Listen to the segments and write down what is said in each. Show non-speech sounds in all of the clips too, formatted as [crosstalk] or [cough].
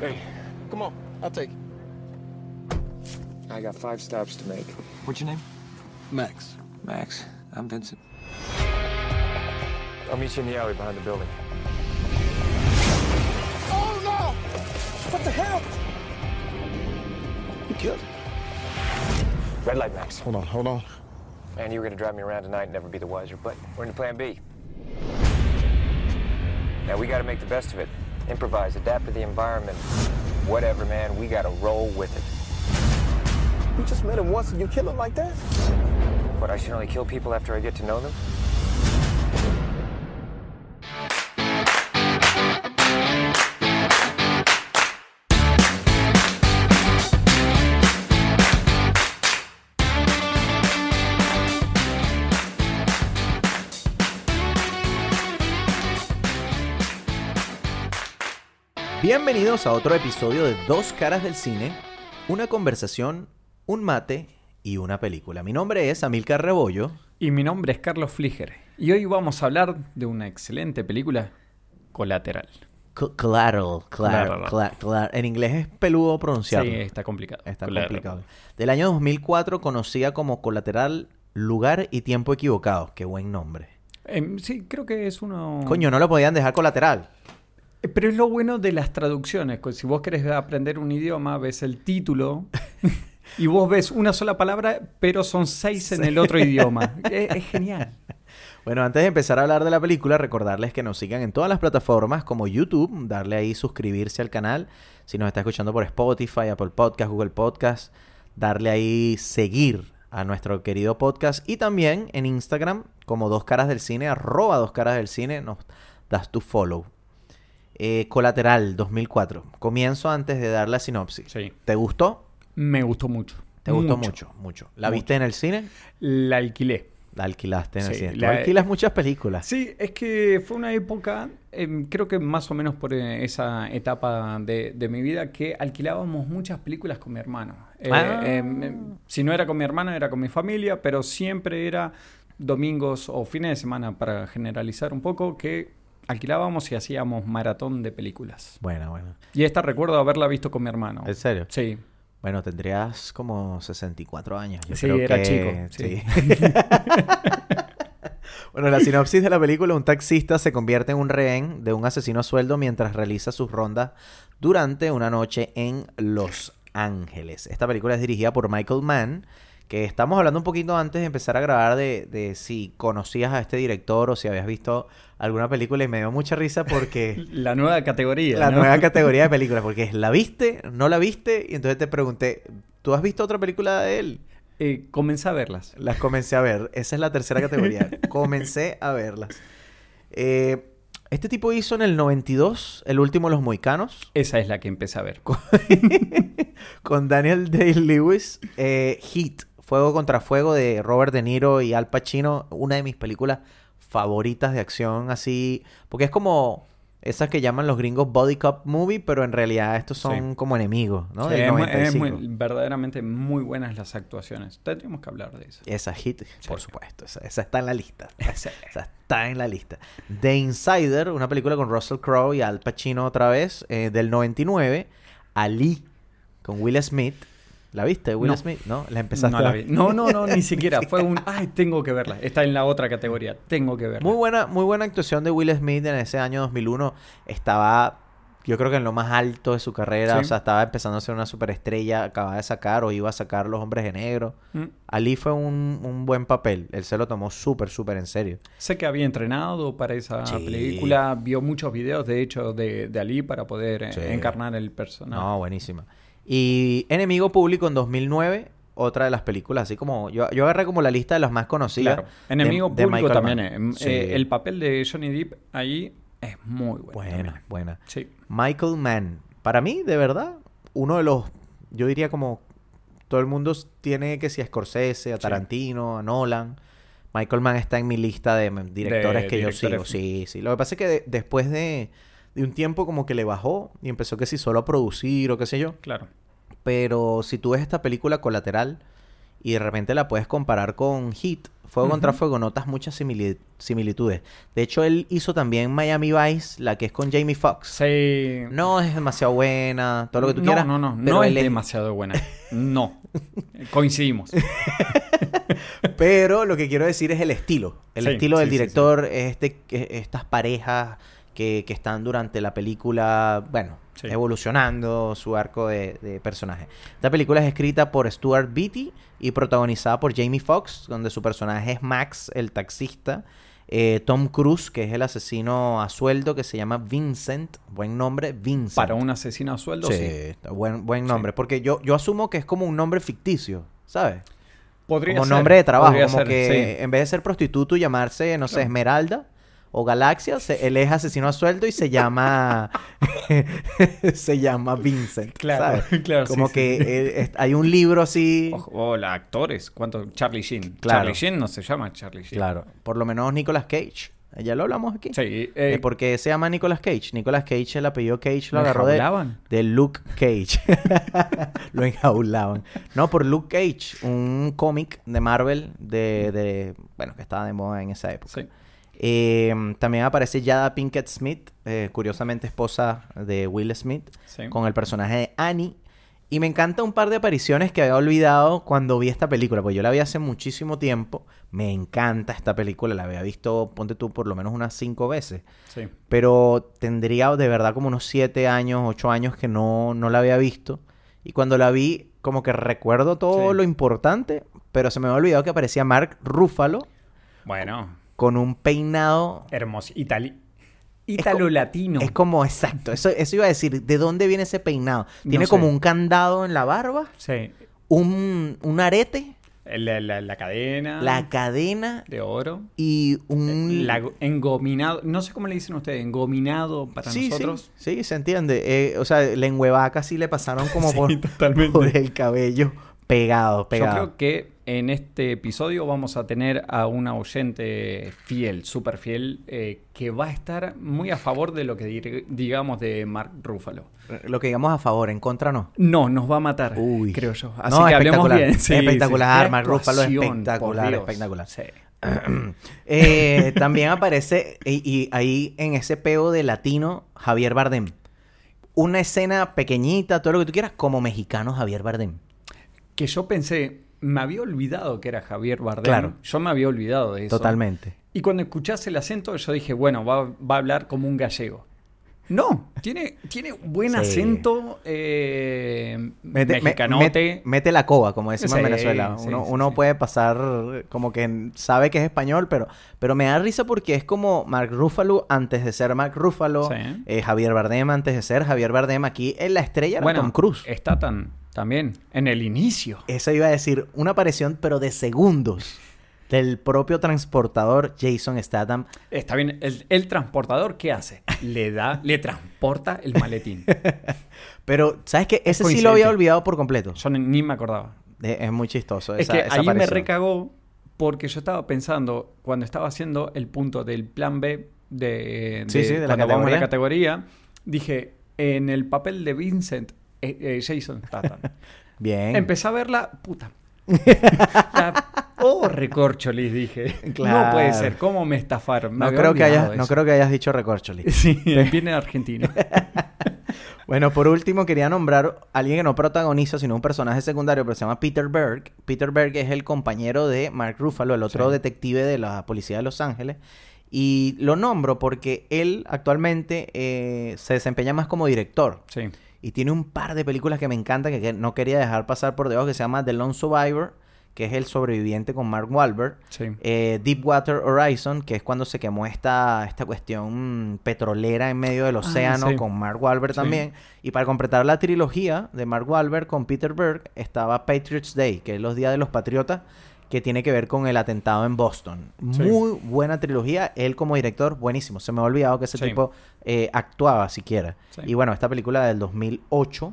Hey, come on. I'll take it. I got five stops to make. What's your name? Max. Max, I'm Vincent. I'll meet you in the alley behind the building. Oh no! What the hell? You killed him. Red light, Max. Hold on, hold on. Man, you were gonna drive me around tonight and never be the wiser, but we're in plan B. Now we gotta make the best of it. Improvise, adapt to the environment. Whatever, man, we gotta roll with it. You just met him once and you kill him like that? But I should only kill people after I get to know them? Bienvenidos a otro episodio de Dos Caras del Cine, una conversación, un mate y una película. Mi nombre es Amilcar Rebollo. Y mi nombre es Carlos Fliger. Y hoy vamos a hablar de una excelente película, Colateral. C- En inglés es peludo pronunciarlo. Sí, está complicado. Está complicado. Del año 2004, conocida como Colateral, Lugar y Tiempo Equivocados. Qué buen nombre. Em, sí, creo que es uno... Coño, no lo podían dejar colateral. Pero es lo bueno de las traducciones. que Si vos querés aprender un idioma, ves el título [laughs] y vos ves una sola palabra, pero son seis en el otro idioma. [laughs] Es, es genial. Bueno, antes de empezar a hablar de la película, recordarles que nos sigan en todas las plataformas como YouTube, darle ahí suscribirse al canal. Si nos está escuchando por Spotify, Apple Podcast, Google Podcast, darle ahí seguir a nuestro querido podcast. Y también en Instagram, como Dos Caras del Cine, arroba Dos Caras del Cine, nos das tu follow. Eh, Colateral 2004. Comienzo antes de dar la sinopsis. Sí. ¿Te gustó? Me gustó mucho. Te gustó mucho, mucho. ¿La Mucho. viste en el cine? La alquilé. La alquilaste en el Sí, cine. Tú la- alquilas muchas películas. Sí, es que fue una época, em, creo que más o menos por eh, esa etapa de, de mi vida, que alquilábamos muchas películas con mi hermano. Eh, Ah. em, em, si no era con mi hermano, era con mi familia, pero siempre era domingos o fines de semana, para generalizar un poco, que alquilábamos y hacíamos maratón de películas. Bueno, bueno. Y esta recuerdo haberla visto con mi hermano. ¿En serio? Sí. Bueno, tendrías como 64 años. Yo Sí, creo era que- chico, sí. [laughs] bueno, la sinopsis de la película, un taxista se convierte en un rehén de un asesino a sueldo mientras realiza sus rondas durante una noche en Los Ángeles. Esta película es dirigida por Michael Mann, que estamos hablando un poquito antes de empezar a grabar de, de si conocías a este director o si habías visto alguna película y me dio mucha risa porque... [laughs] La nueva categoría. La ¿no? nueva categoría de [laughs] películas, porque es ¿la viste? ¿No la viste? Y entonces te pregunté, ¿tú has visto otra película de él? Eh, comencé a verlas. Las comencé a ver. Esa es la tercera categoría. [laughs] comencé a verlas. Eh, este tipo hizo en el 92 El último los moicanos Esa es la que empecé a ver. con Daniel Day-Lewis. Eh, Heat, Fuego contra Fuego de Robert De Niro y Al Pacino. Una de mis películas favoritas de acción así. Porque es como esas que llaman los gringos body cop movie, pero en realidad estos son Sí. como enemigos, ¿no? Sí, Del es muy- es 95. muy- verdaderamente muy buenas las actuaciones. Tendríamos que hablar de eso. Esa hit, por supuesto. Esa, esa está en la lista. [laughs] Esa está en la lista. The Insider, una película con Russell Crowe y Al Pacino otra vez, eh, del 99. Ali, con Will Smith. ¿La viste, Will No. Smith? ¿No? La empezaste No, la vi. no, no, no, ni [laughs] siquiera. Fue un, [laughs] ay, tengo que verla. Está en la otra categoría. Tengo que verla. Muy buena, muy buena actuación de Will Smith en ese año 2001. Estaba, yo creo que en lo más alto de su carrera. Sí. O sea, estaba empezando a ser una superestrella. Acababa de sacar o iba a sacar Los Hombres de Negro. Mm. Ali fue un, un buen papel. Él se lo tomó súper, súper en serio. Sé que había entrenado para esa Sí. película. Vio muchos videos, de hecho, de, de Ali para poder eh, Sí. encarnar el personaje. No, buenísima. Y Enemigo Público en 2009, otra de las películas, así como yo, yo agarré como la lista de las más conocidas. Claro. Enemigo de- público también. Mann. eh. Sí. Eh, el papel de Johnny Depp ahí es muy bueno. buena, también. buena. Sí. Michael Mann, para mí, de verdad, uno de los, yo diría como todo el mundo tiene que si a Scorsese, a Tarantino, a Nolan. Michael Mann está en mi lista de directores De que yo sigo. Sí, sí. Lo que pasa es que de- después de, de un tiempo como que le bajó y empezó que si solo a producir o qué sé yo. Claro. Pero si tú ves esta película colateral y de repente la puedes comparar con Hit, Fuego contra Fuego, notas muchas simili- similitudes. De hecho, él hizo también Miami Vice, la que es con Jamie Foxx. Sí. No es demasiado buena, todo lo que tú no, quieras. No, no, pero no es demasiado buena. No. Coincidimos. [laughs] Pero lo que quiero decir es el estilo. El Sí, estilo del sí, sí, director es este, es estas parejas que, que están durante la película, bueno, Sí. evolucionando su arco de, de personaje. Esta película es escrita por Stuart Beatty y protagonizada por Jamie Foxx, donde su personaje es Max, el taxista. Eh, Tom Cruise, que es el asesino a sueldo, que se llama Vincent. Buen nombre, Vincent. Para un asesino a sueldo, Sí, buen, buen nombre. Porque yo, yo asumo que es como un nombre ficticio, ¿sabes? Podría como ser, nombre de trabajo, podría como ser, que sí. en vez de ser prostituto y llamarse, no sé, Esmeralda o Galaxia, se- él es asesino a sueldo y se llama [laughs] se llama Vincent, Claro, ¿sabes? [laughs] claro, Como sí, que sí. eh, hay un libro así, hola, actores. ¿Cuánto? Charlie Sheen. Claro. Charlie Sheen no se llama Charlie Sheen. claro, por lo menos Nicolas Cage. Ya lo hablamos aquí. Sí. Eh, Eh, ¿Por qué se llama Nicolas Cage? Nicolas Cage, el apellido Cage lo ¿lo agarró de Luke Cage. [laughs] lo enjaulaban. No, por Luke Cage, un cómic de Marvel de, de- bueno, que estaba de moda en esa época. Sí. Eh, también aparece Jada Pinkett Smith, eh, curiosamente esposa de Will Smith, Sí. con el personaje de Annie. Y me encanta un par de apariciones que había olvidado cuando vi esta película, porque yo la vi hace muchísimo tiempo. Me encanta esta película, la había visto, ponte tú, por lo menos unas cinco veces. Sí. Pero tendría de verdad como unos siete años, ocho años que no, no la había visto. Y cuando la vi, como que recuerdo todo Sí. lo importante, pero se me había olvidado que aparecía Mark Ruffalo Bueno, con un peinado hermoso. Itali Es Italo co- latino. Es como, exacto, eso, eso iba a decir, ¿de dónde viene ese peinado? No Tiene sé. como un candado en la barba, Sí. un, un arete, La, la- la cadena la cadena de oro. y un... La- engominado. No sé cómo le dicen ustedes. Engominado para sí, nosotros. sí, sí, se entiende. Eh, o sea, lengüevaca sí le pasaron como [laughs] Sí, por, por el cabello pegado, pegado. Yo creo que en este episodio vamos a tener a una oyente fiel, súper fiel, eh, que va a estar muy a favor de lo que digamos de Mark Ruffalo. Lo que digamos a favor, en contra no. No, nos va a matar, Uy. creo yo. Así No, que hablemos bien. Sí, Espectacular, sí. Mark Ruffalo, espectacular, espectacular. Sí. [clears throat] Eh, también aparece, y, y ahí en ese peo de latino, Javier Bardem. Una escena pequeñita, todo lo que tú quieras, como mexicano Javier Bardem. Que yo pensé, me había olvidado que era Javier Bardem. Claro. Yo me había olvidado de eso. Totalmente. Y cuando escuchás el acento, yo dije, bueno, va, va a hablar como un gallego. No, tiene, tiene buen Sí. acento eh, Mete, me- mexicanote. mete- la coba, como decimos en Sí, Venezuela. sí, Uno, sí, uno puede pasar como que sabe que es español, pero, pero me da risa porque es como Mark Ruffalo antes de ser Mark Ruffalo, eh, Javier Bardem antes de ser Javier Bardem. Aquí en la estrella era Tom Cruise. está tan, también en el inicio. Eso iba a decir, una aparición pero de segundos del propio transportador Jason Statham. Está bien, el, el transportador, ¿qué hace? Le da, le transporta el maletín. [laughs] Pero, ¿sabes qué? Ese sí lo había olvidado por completo. Yo ni, ni me acordaba. Es muy chistoso. es esa- que esa ahí me recagó porque yo estaba pensando, cuando estaba haciendo el punto del plan B de, Sí, sí, de la categoría, dije, en el papel de Vincent, eh, eh, Jason Statham. [laughs] Bien. Empecé a verla, puta. [laughs] La- [laughs] oh, recorcholis, dije. Claro. No puede ser, ¿cómo me estafaron? Me no, creo que hayas, de no eso. creo que hayas dicho recorcholi. Sí, [laughs] viene de Argentina. Bueno, por último quería nombrar a alguien que no protagoniza, sino un personaje secundario, pero se llama Peter Berg. Peter Berg es el compañero de Mark Ruffalo, el otro Sí. detective de la policía de Los Ángeles. Y lo nombro porque él actualmente eh, se desempeña más como director. Sí. Y tiene un par de películas que me encantan que, no quería dejar pasar por debajo, que se llama The Lone Survivor, que es el sobreviviente con Mark Wahlberg. Sí. Eh, Deepwater Horizon, que es cuando se quemó esta, esta cuestión petrolera en medio del océano Ah, sí. con Mark Wahlberg Sí. también. Y para completar la trilogía de Mark Wahlberg con Peter Berg estaba Patriots Day, que es los días de los patriotas, que tiene que ver con el atentado en Boston. Sí. Muy buena trilogía. Él como director, buenísimo. Se me ha olvidado que ese Sí. tipo eh, actuaba siquiera. Sí. Y bueno, esta película del 2008,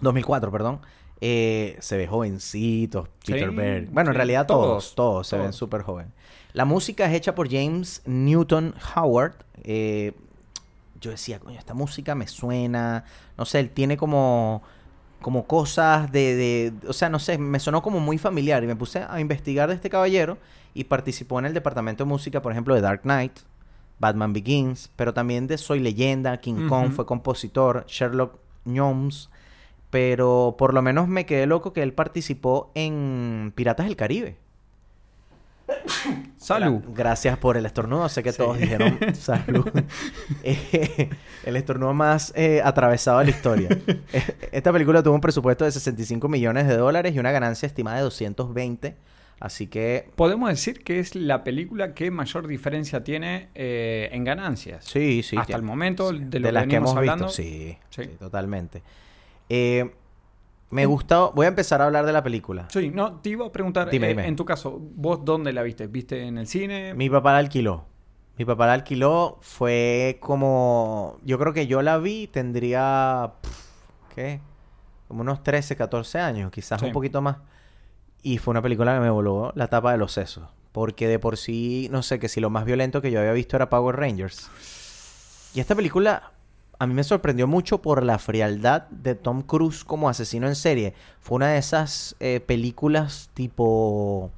2004, perdón. eh, se ve jovencito, Peter Berg. Bueno, en realidad todos, todos, todos, se ven súper jóvenes. La música es hecha por James Newton Howard. Eh, yo decía, coño, esta música me suena. No sé, él tiene como. Como cosas de, de, o sea, no sé, me sonó como muy familiar y me puse a investigar de este caballero y participó en el departamento de música, por ejemplo, de Dark Knight, Batman Begins, pero también de Soy Leyenda, King Kong, fue compositor, Sherlock Gnomes, pero por lo menos me quedé loco que él participó en Piratas del Caribe. [coughs] Salud. Gra- Gracias por el estornudo. Sé que Sí. todos dijeron [laughs] salud. [laughs] Eh, el estornudo más eh, atravesado de la historia. [laughs] Eh, Esta película tuvo un presupuesto de 65 millones de dólares y una ganancia estimada de 220. Así que Podemos decir que es la película que mayor diferencia tiene eh, en ganancias. sí, sí. Hasta tiene- el momento de lo de que las que hemos hablando. visto. Sí, Sí. sí, totalmente. Eh, me gustó. Voy a empezar a hablar de la película. Sí, no, te iba a preguntar, Dime, eh, dime. en tu caso, ¿vos dónde la viste? ¿Viste en el cine? Mi papá la alquiló. Mi papá la alquiló. Fue como. Yo creo que yo la vi. Tendría. pf, ¿Qué? Como unos 13, 14 años. Quizás Sí. un poquito más. Y fue una película que me voló la tapa de los sesos. Porque de por sí. No sé, que si lo más violento que yo había visto era Power Rangers. Y esta película. A mí me sorprendió mucho por la frialdad de Tom Cruise como asesino en serie. Fue una de esas eh, películas tipo.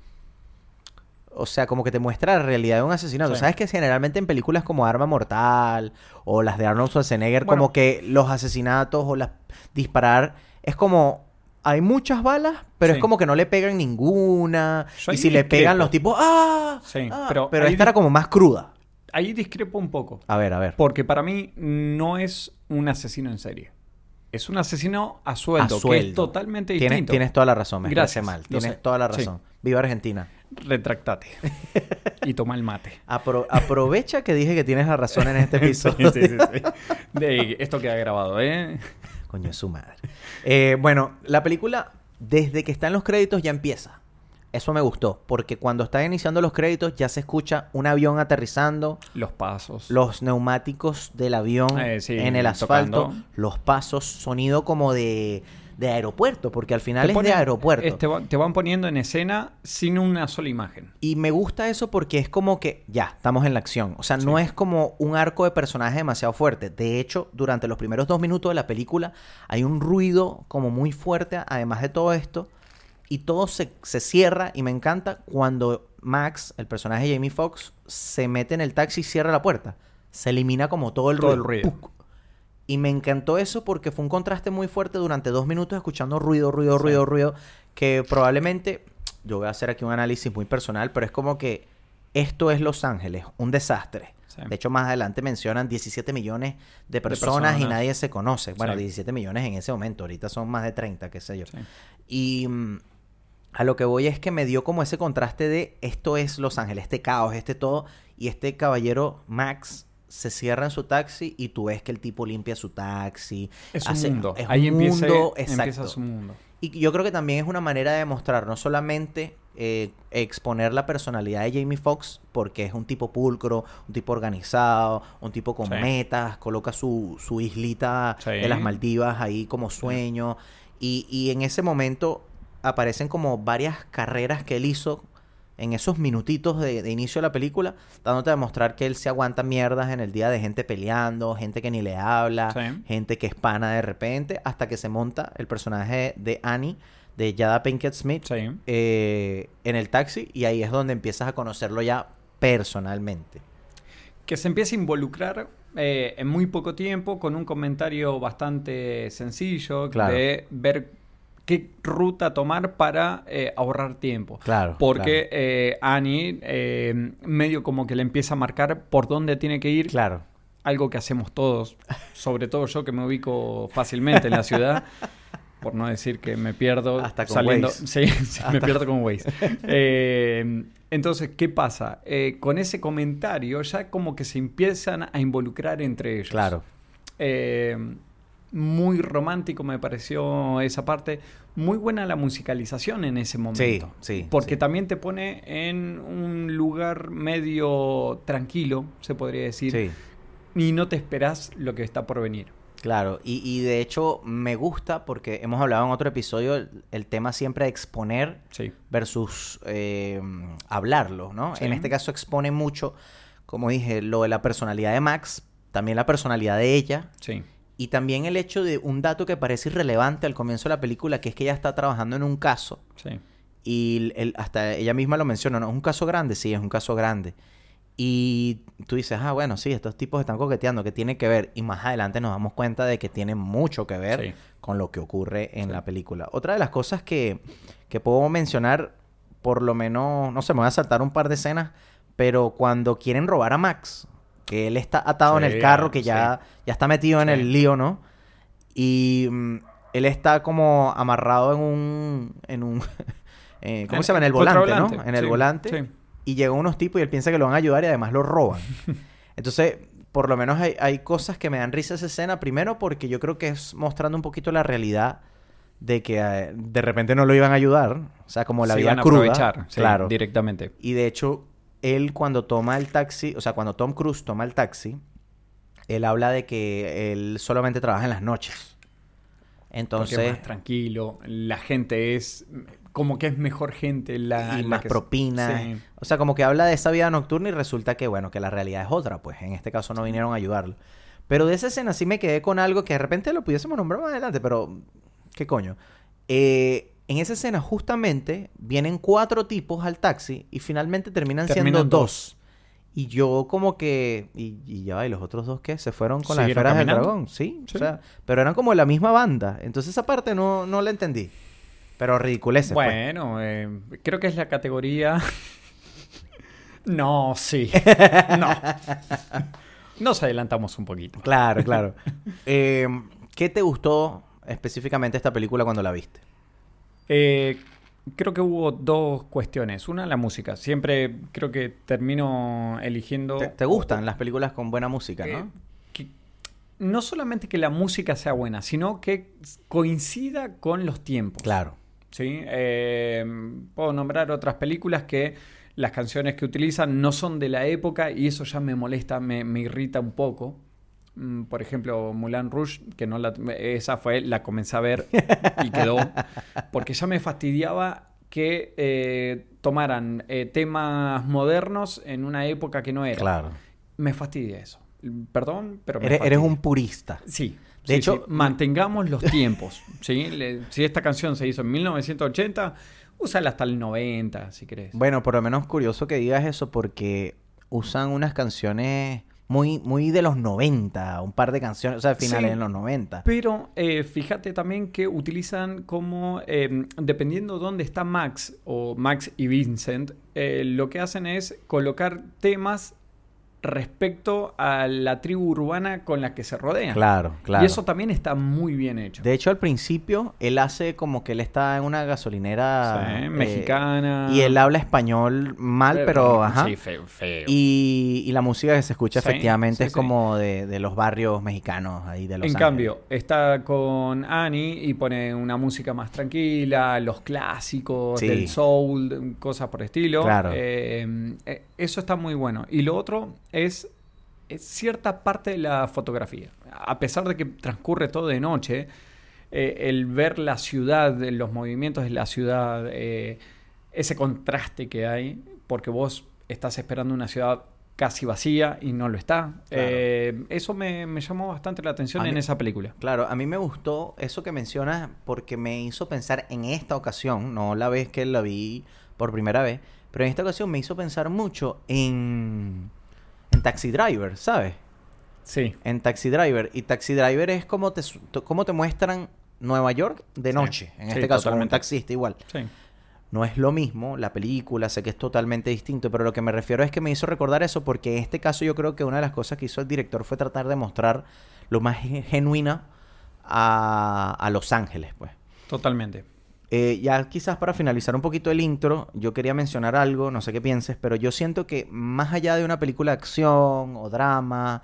O sea, como que te muestra la realidad de un asesinato. Sí. ¿Sabes que generalmente en películas como Arma Mortal o las de Arnold Schwarzenegger, Bueno. como que los asesinatos o las disparar es como hay muchas balas, pero Sí. es como que no le pegan ninguna. Yo y si le pegan los tipos ¡ah! Sí, ah", pero esta era como más cruda. Ahí discrepo un poco. A ver, a ver. Porque para mí no es un asesino en serie. Es un asesino a sueldo, que es totalmente Tienes, distinto. tienes toda la razón, me Gracias, parece mal. Tienes sé. toda la Sí. razón. Viva Argentina. Retractate. [laughs] y toma el mate. Apro- aprovecha que dije que tienes la razón en este [laughs] episodio. Sí, sí, sí, sí. De- esto queda grabado, ¿eh? Coño, es su madre. Eh, bueno, la película, desde que está en los créditos, ya empieza. Eso me gustó, porque cuando están iniciando los créditos ya se escucha un avión aterrizando, Los pasos. los neumáticos del avión Eh, sí, en el asfalto, tocando. los pasos, sonido como de, de aeropuerto, porque al final Te es ponen- de aeropuerto. te van poniendo en escena sin una sola imagen. Y me gusta eso porque es como que ya, estamos en la acción. O sea, no es como un arco de personaje demasiado fuerte. De hecho, durante los primeros dos minutos de la película hay un ruido como muy fuerte, además de todo esto. Y todo se, se cierra y me encanta cuando Max, el personaje de Jamie Foxx, se mete en el taxi y cierra la puerta. Se elimina como todo el Todo ruido. el ruido. ¡Puc! Y me encantó eso porque fue un contraste muy fuerte durante dos minutos escuchando ruido, ruido, Sí. ruido, ruido. Que probablemente, yo voy a hacer aquí un análisis muy personal, pero es como que esto es Los Ángeles, un desastre. Sí. De hecho, más adelante mencionan 17 millones de personas, y personas. nadie se conoce. Bueno, Sí. 17 millones en ese momento, ahorita son más de 30, qué sé yo. Y mm, a lo que voy es que me dio como ese contraste de esto es Los Ángeles, este caos, este todo, y este caballero Max se cierra en su taxi y tú ves que el tipo limpia su taxi. Es un mundo. es un Ahí empieza, mundo, empieza exacto. su mundo. Y yo creo que también es una manera de mostrar no solamente eh, exponer la personalidad de Jamie Foxx, porque es un tipo pulcro, un tipo organizado, un tipo con Sí. metas, coloca su, su islita Sí. de las Maldivas ahí como sueño. Y, y en ese momento aparecen como varias carreras que él hizo en esos minutitos de, de inicio de la película, dándote a demostrar que él se aguanta mierdas en el día de gente peleando, gente que ni le habla, Sí. gente que es pana de repente, hasta que se monta el personaje de Annie, de Jada Pinkett Smith, Sí. eh, en el taxi, y ahí es donde empiezas a conocerlo ya personalmente. que se empieza a involucrar eh, en muy poco tiempo con un comentario bastante sencillo Claro. de ver qué ruta tomar para eh, ahorrar tiempo. Claro, Porque eh, Annie eh, medio como que le empieza a marcar por dónde tiene que ir, Claro. algo que hacemos todos, sobre todo yo que me ubico fácilmente en la ciudad. Por no decir que me pierdo Hasta con saliendo. Waze. Sí, sí, me pierdo con Waze. Eh, entonces, ¿qué pasa? Eh, con ese comentario ya como que se empiezan a involucrar entre ellos. Claro. Eh, muy romántico me pareció esa parte. Muy buena la musicalización en ese momento. sí, Porque sí. también te pone en un lugar medio tranquilo, se podría decir. Sí. Y no te esperás lo que está por venir. Claro, y, y de hecho me gusta porque hemos hablado en otro episodio el, el tema siempre de exponer Sí. versus eh, hablarlo, ¿no? Sí. En este caso expone mucho, como dije, lo de la personalidad de Max, también la personalidad de ella, Sí. Y también el hecho de un dato que parece irrelevante al comienzo de la película, que es que ella está trabajando en un caso. Sí. Y el- hasta ella misma lo menciona, ¿no? ¿Es un caso grande? Sí, es un caso grande. Y tú dices, ah, bueno, sí, estos tipos están coqueteando, que tiene que ver? Y más adelante nos damos cuenta de que tiene mucho que ver Sí. con lo que ocurre en la película. Otra de las cosas que, que puedo mencionar, por lo menos, no sé, me voy a saltar un par de escenas, pero cuando quieren robar a Max, que él está atado en el carro, que sí. ya, ya está metido en Sí. el lío, ¿no? Y mm, él está como amarrado en un... En un [laughs] eh, ¿Cómo En- se llama? En el volante, ¿no? En el volante. Y llegan unos tipos y él piensa que lo van a ayudar y además lo roban. [laughs] Entonces, por lo menos hay, hay cosas que me dan risa esa escena. Primero porque yo creo que es mostrando un poquito la realidad de que eh, de repente no lo iban a ayudar. O sea, como la Se vida iban a cruda. aprovechar, sí, claro. directamente. Y de hecho, él cuando toma el taxi, o sea, cuando Tom Cruise toma el taxi, él habla de que él solamente trabaja en las noches. Entonces, es más tranquilo, la gente es como que es mejor gente la, y la más que- propina. Sí. O sea, como que habla de esa vida nocturna y resulta que, bueno, que la realidad es otra, pues en este caso no vinieron a ayudarlo. Pero de esa escena sí me quedé con algo que de repente lo pudiésemos nombrar más adelante, pero ¿qué coño? Eh, en esa escena justamente vienen cuatro tipos al taxi y finalmente terminan, siendo dos. dos. Y yo como que... Y, y ya ¿y los otros dos qué? ¿Se fueron con las ¿Siguieron esferas del dragón? Sí, Sí. o sea, pero eran como la misma banda. Entonces esa parte no, no la entendí. Pero ridiculeces, pues. Bueno, eh, creo que es la categoría. [laughs] no, sí. No. Nos adelantamos un poquito. Claro, claro. [laughs] Eh, ¿Qué te gustó específicamente esta película cuando la viste? Eh, creo que hubo dos cuestiones. Una, la música. Siempre creo que termino eligiendo. ¿Te, te gustan las películas con buena música, Eh, no? que- no solamente que la música sea buena, sino que coincida con los tiempos. Claro. ¿sí? Eh, puedo nombrar otras películas que las canciones que utilizan no son de la época y eso ya me molesta, me, me irrita un poco. Mm, Por ejemplo, Mulan Rouge, que no la, esa fue, la comencé a ver y quedó, porque ya me fastidiaba que eh, tomaran eh, temas modernos en una época que no era. Claro. Me fastidia eso. Perdón, pero me Eres, eres un purista. Sí. De sí, hecho, sí. mantengamos los tiempos. ¿sí? Le- si esta canción se hizo en 1980, úsala hasta el 90, si querés. Bueno, por lo menos curioso que digas eso porque usan unas canciones muy, muy de los 90, un par de canciones, o sea, finales Sí. de los 90. Pero eh, fíjate también que utilizan como, eh, dependiendo dónde está Max o Max y Vincent, eh, lo que hacen es colocar temas respecto a la tribu urbana con la que se rodean. Claro, claro. Y eso también está muy bien hecho. De hecho, al principio, él hace como que él está en una gasolinera Sí, eh, mexicana. y él habla español mal, pero ajá. Sí, feo, feo. Y, y la música que se escucha Sí, efectivamente es como de, de los barrios mexicanos ahí de Los En Ángeles. cambio, está con Annie y pone una música más tranquila, los clásicos del soul, cosas por estilo. Claro. Eh, eh, eso está muy bueno. Y lo otro es, es cierta parte de la fotografía. A pesar de que transcurre todo de noche, eh, el ver la ciudad, los movimientos de la ciudad, eh, ese contraste que hay, porque vos estás esperando una ciudad casi vacía y no lo está. Eh, eso me, me llamó bastante la atención en esa película. Claro, a mí me gustó eso que mencionas porque me hizo pensar en esta ocasión, no la vez que la vi por primera vez, pero en esta ocasión me hizo pensar mucho en, en Taxi Driver, ¿sabes? Sí. En Taxi Driver. Y Taxi Driver es como te, como te muestran Nueva York de Sí. noche. En Sí, este caso, como un taxista igual. Sí. No es lo mismo la película, sé que es totalmente distinto, pero lo que me refiero es que me hizo recordar eso porque en este caso yo creo que una de las cosas que hizo el director fue tratar de mostrar lo más ge- genuina a, a Los Ángeles, pues. Totalmente. Eh, ya quizás para finalizar un poquito el intro, yo quería mencionar algo, no sé qué pienses, pero yo siento que más allá de una película de acción o drama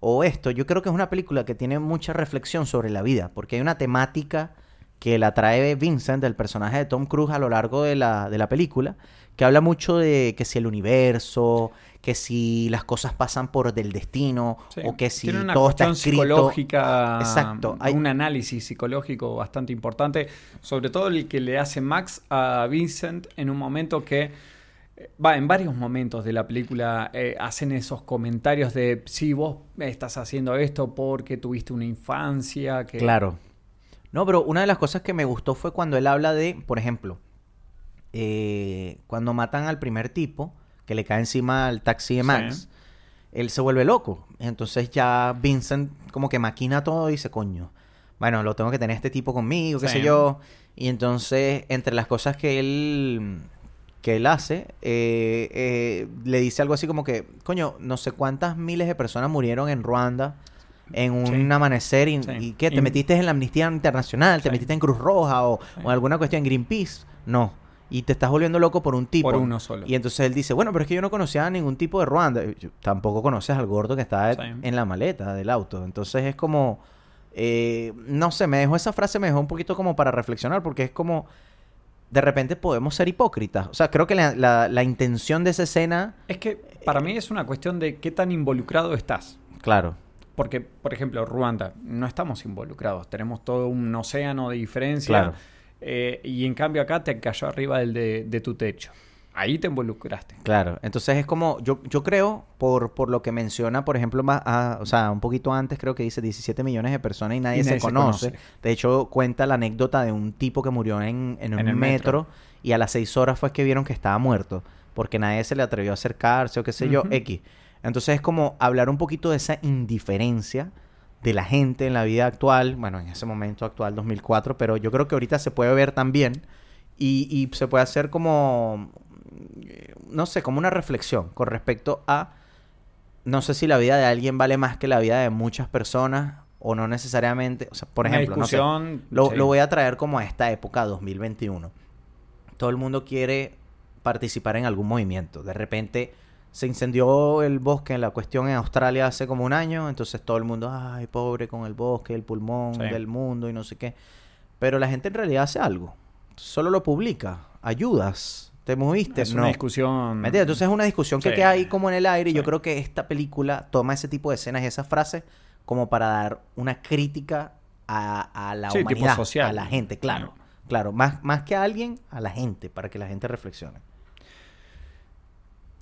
o esto, yo creo que es una película que tiene mucha reflexión sobre la vida, porque hay una temática que la trae Vincent, el personaje de Tom Cruise a lo largo de la, de la película, que habla mucho de que si el universo, que si las cosas pasan por del destino, Sí. o que si Tiene una todo está escrito. psicológica, Exacto. Hay- un análisis psicológico bastante importante, sobre todo el que le hace Max a Vincent en un momento que eh, Va, en varios momentos de la película eh, hacen esos comentarios de si vos estás haciendo esto porque tuviste una infancia que... Claro. No, pero una de las cosas que me gustó fue cuando él habla de, por ejemplo, eh, cuando matan al primer tipo, que le cae encima al taxi de Max, Sí. él se vuelve loco. Entonces ya Vincent como que maquina todo y dice, coño, bueno, lo tengo que tener este tipo conmigo, qué Sí. sé yo. Y entonces, entre las cosas que él que él hace, eh, eh, le dice algo así como que, coño, no sé cuántas miles de personas murieron en Ruanda en un Sí. amanecer y, Sí. y ¿qué? ¿Te metiste en la Amnistía Internacional? ¿Te metiste en Cruz Roja o, o alguna cuestión en Greenpeace? No. Y te estás volviendo loco por un tipo. Por uno solo. Y entonces él dice, bueno, pero es que yo no conocía a ningún tipo de Ruanda. Yo, Tampoco conoces al gordo que está Sí. en la maleta del auto. Entonces es como, eh, no sé, me dejó esa frase, me dejó un poquito como para reflexionar, porque es como, de repente podemos ser hipócritas. O sea, creo que la, la- la intención de esa escena, Es que para mí es una cuestión de qué tan involucrado estás. claro, Porque, por ejemplo, Ruanda, no estamos involucrados. Tenemos todo un océano de diferencia. Claro. Eh, y en cambio acá te cayó arriba del de, de tu techo. Ahí te involucraste. Claro, entonces es como, yo, yo creo, por, por lo que menciona, por ejemplo, más, ah, o sea, un poquito antes creo que dice 17 millones de personas y nadie, Y se, nadie se conoce. conoce. De hecho, cuenta la anécdota de un tipo que murió en, en un En metro, metro. y a las 6 horas fue que vieron que estaba muerto, porque nadie se le atrevió a acercarse o qué sé yo. X. Entonces es como hablar un poquito de esa indiferencia de la gente en la vida actual, bueno, en ese momento actual, 2004, pero yo creo que ahorita se puede ver también y, y se puede hacer como, eh, no sé, como una reflexión con respecto a, no sé si la vida de alguien vale más que la vida de muchas personas o no necesariamente, o sea, por Una ejemplo, no sé, lo, sí. lo voy a traer como a esta época 2021. Todo el mundo quiere participar en algún movimiento. De repente se incendió el bosque en la cuestión en Australia hace como un año, entonces todo el mundo, ay, pobre con el bosque, el pulmón Sí. del mundo y no sé qué. Pero la gente en realidad hace algo. Solo lo publica. Ayudas. ¿Te moviste? Es no. una discusión. Entonces es una discusión que queda ahí como en el aire y yo creo que esta película toma ese tipo de escenas y esas frases como para dar una crítica a, a la tipo humanidad, social. a la gente, claro. Claro, más, más que a alguien, a la gente, para que la gente reflexione.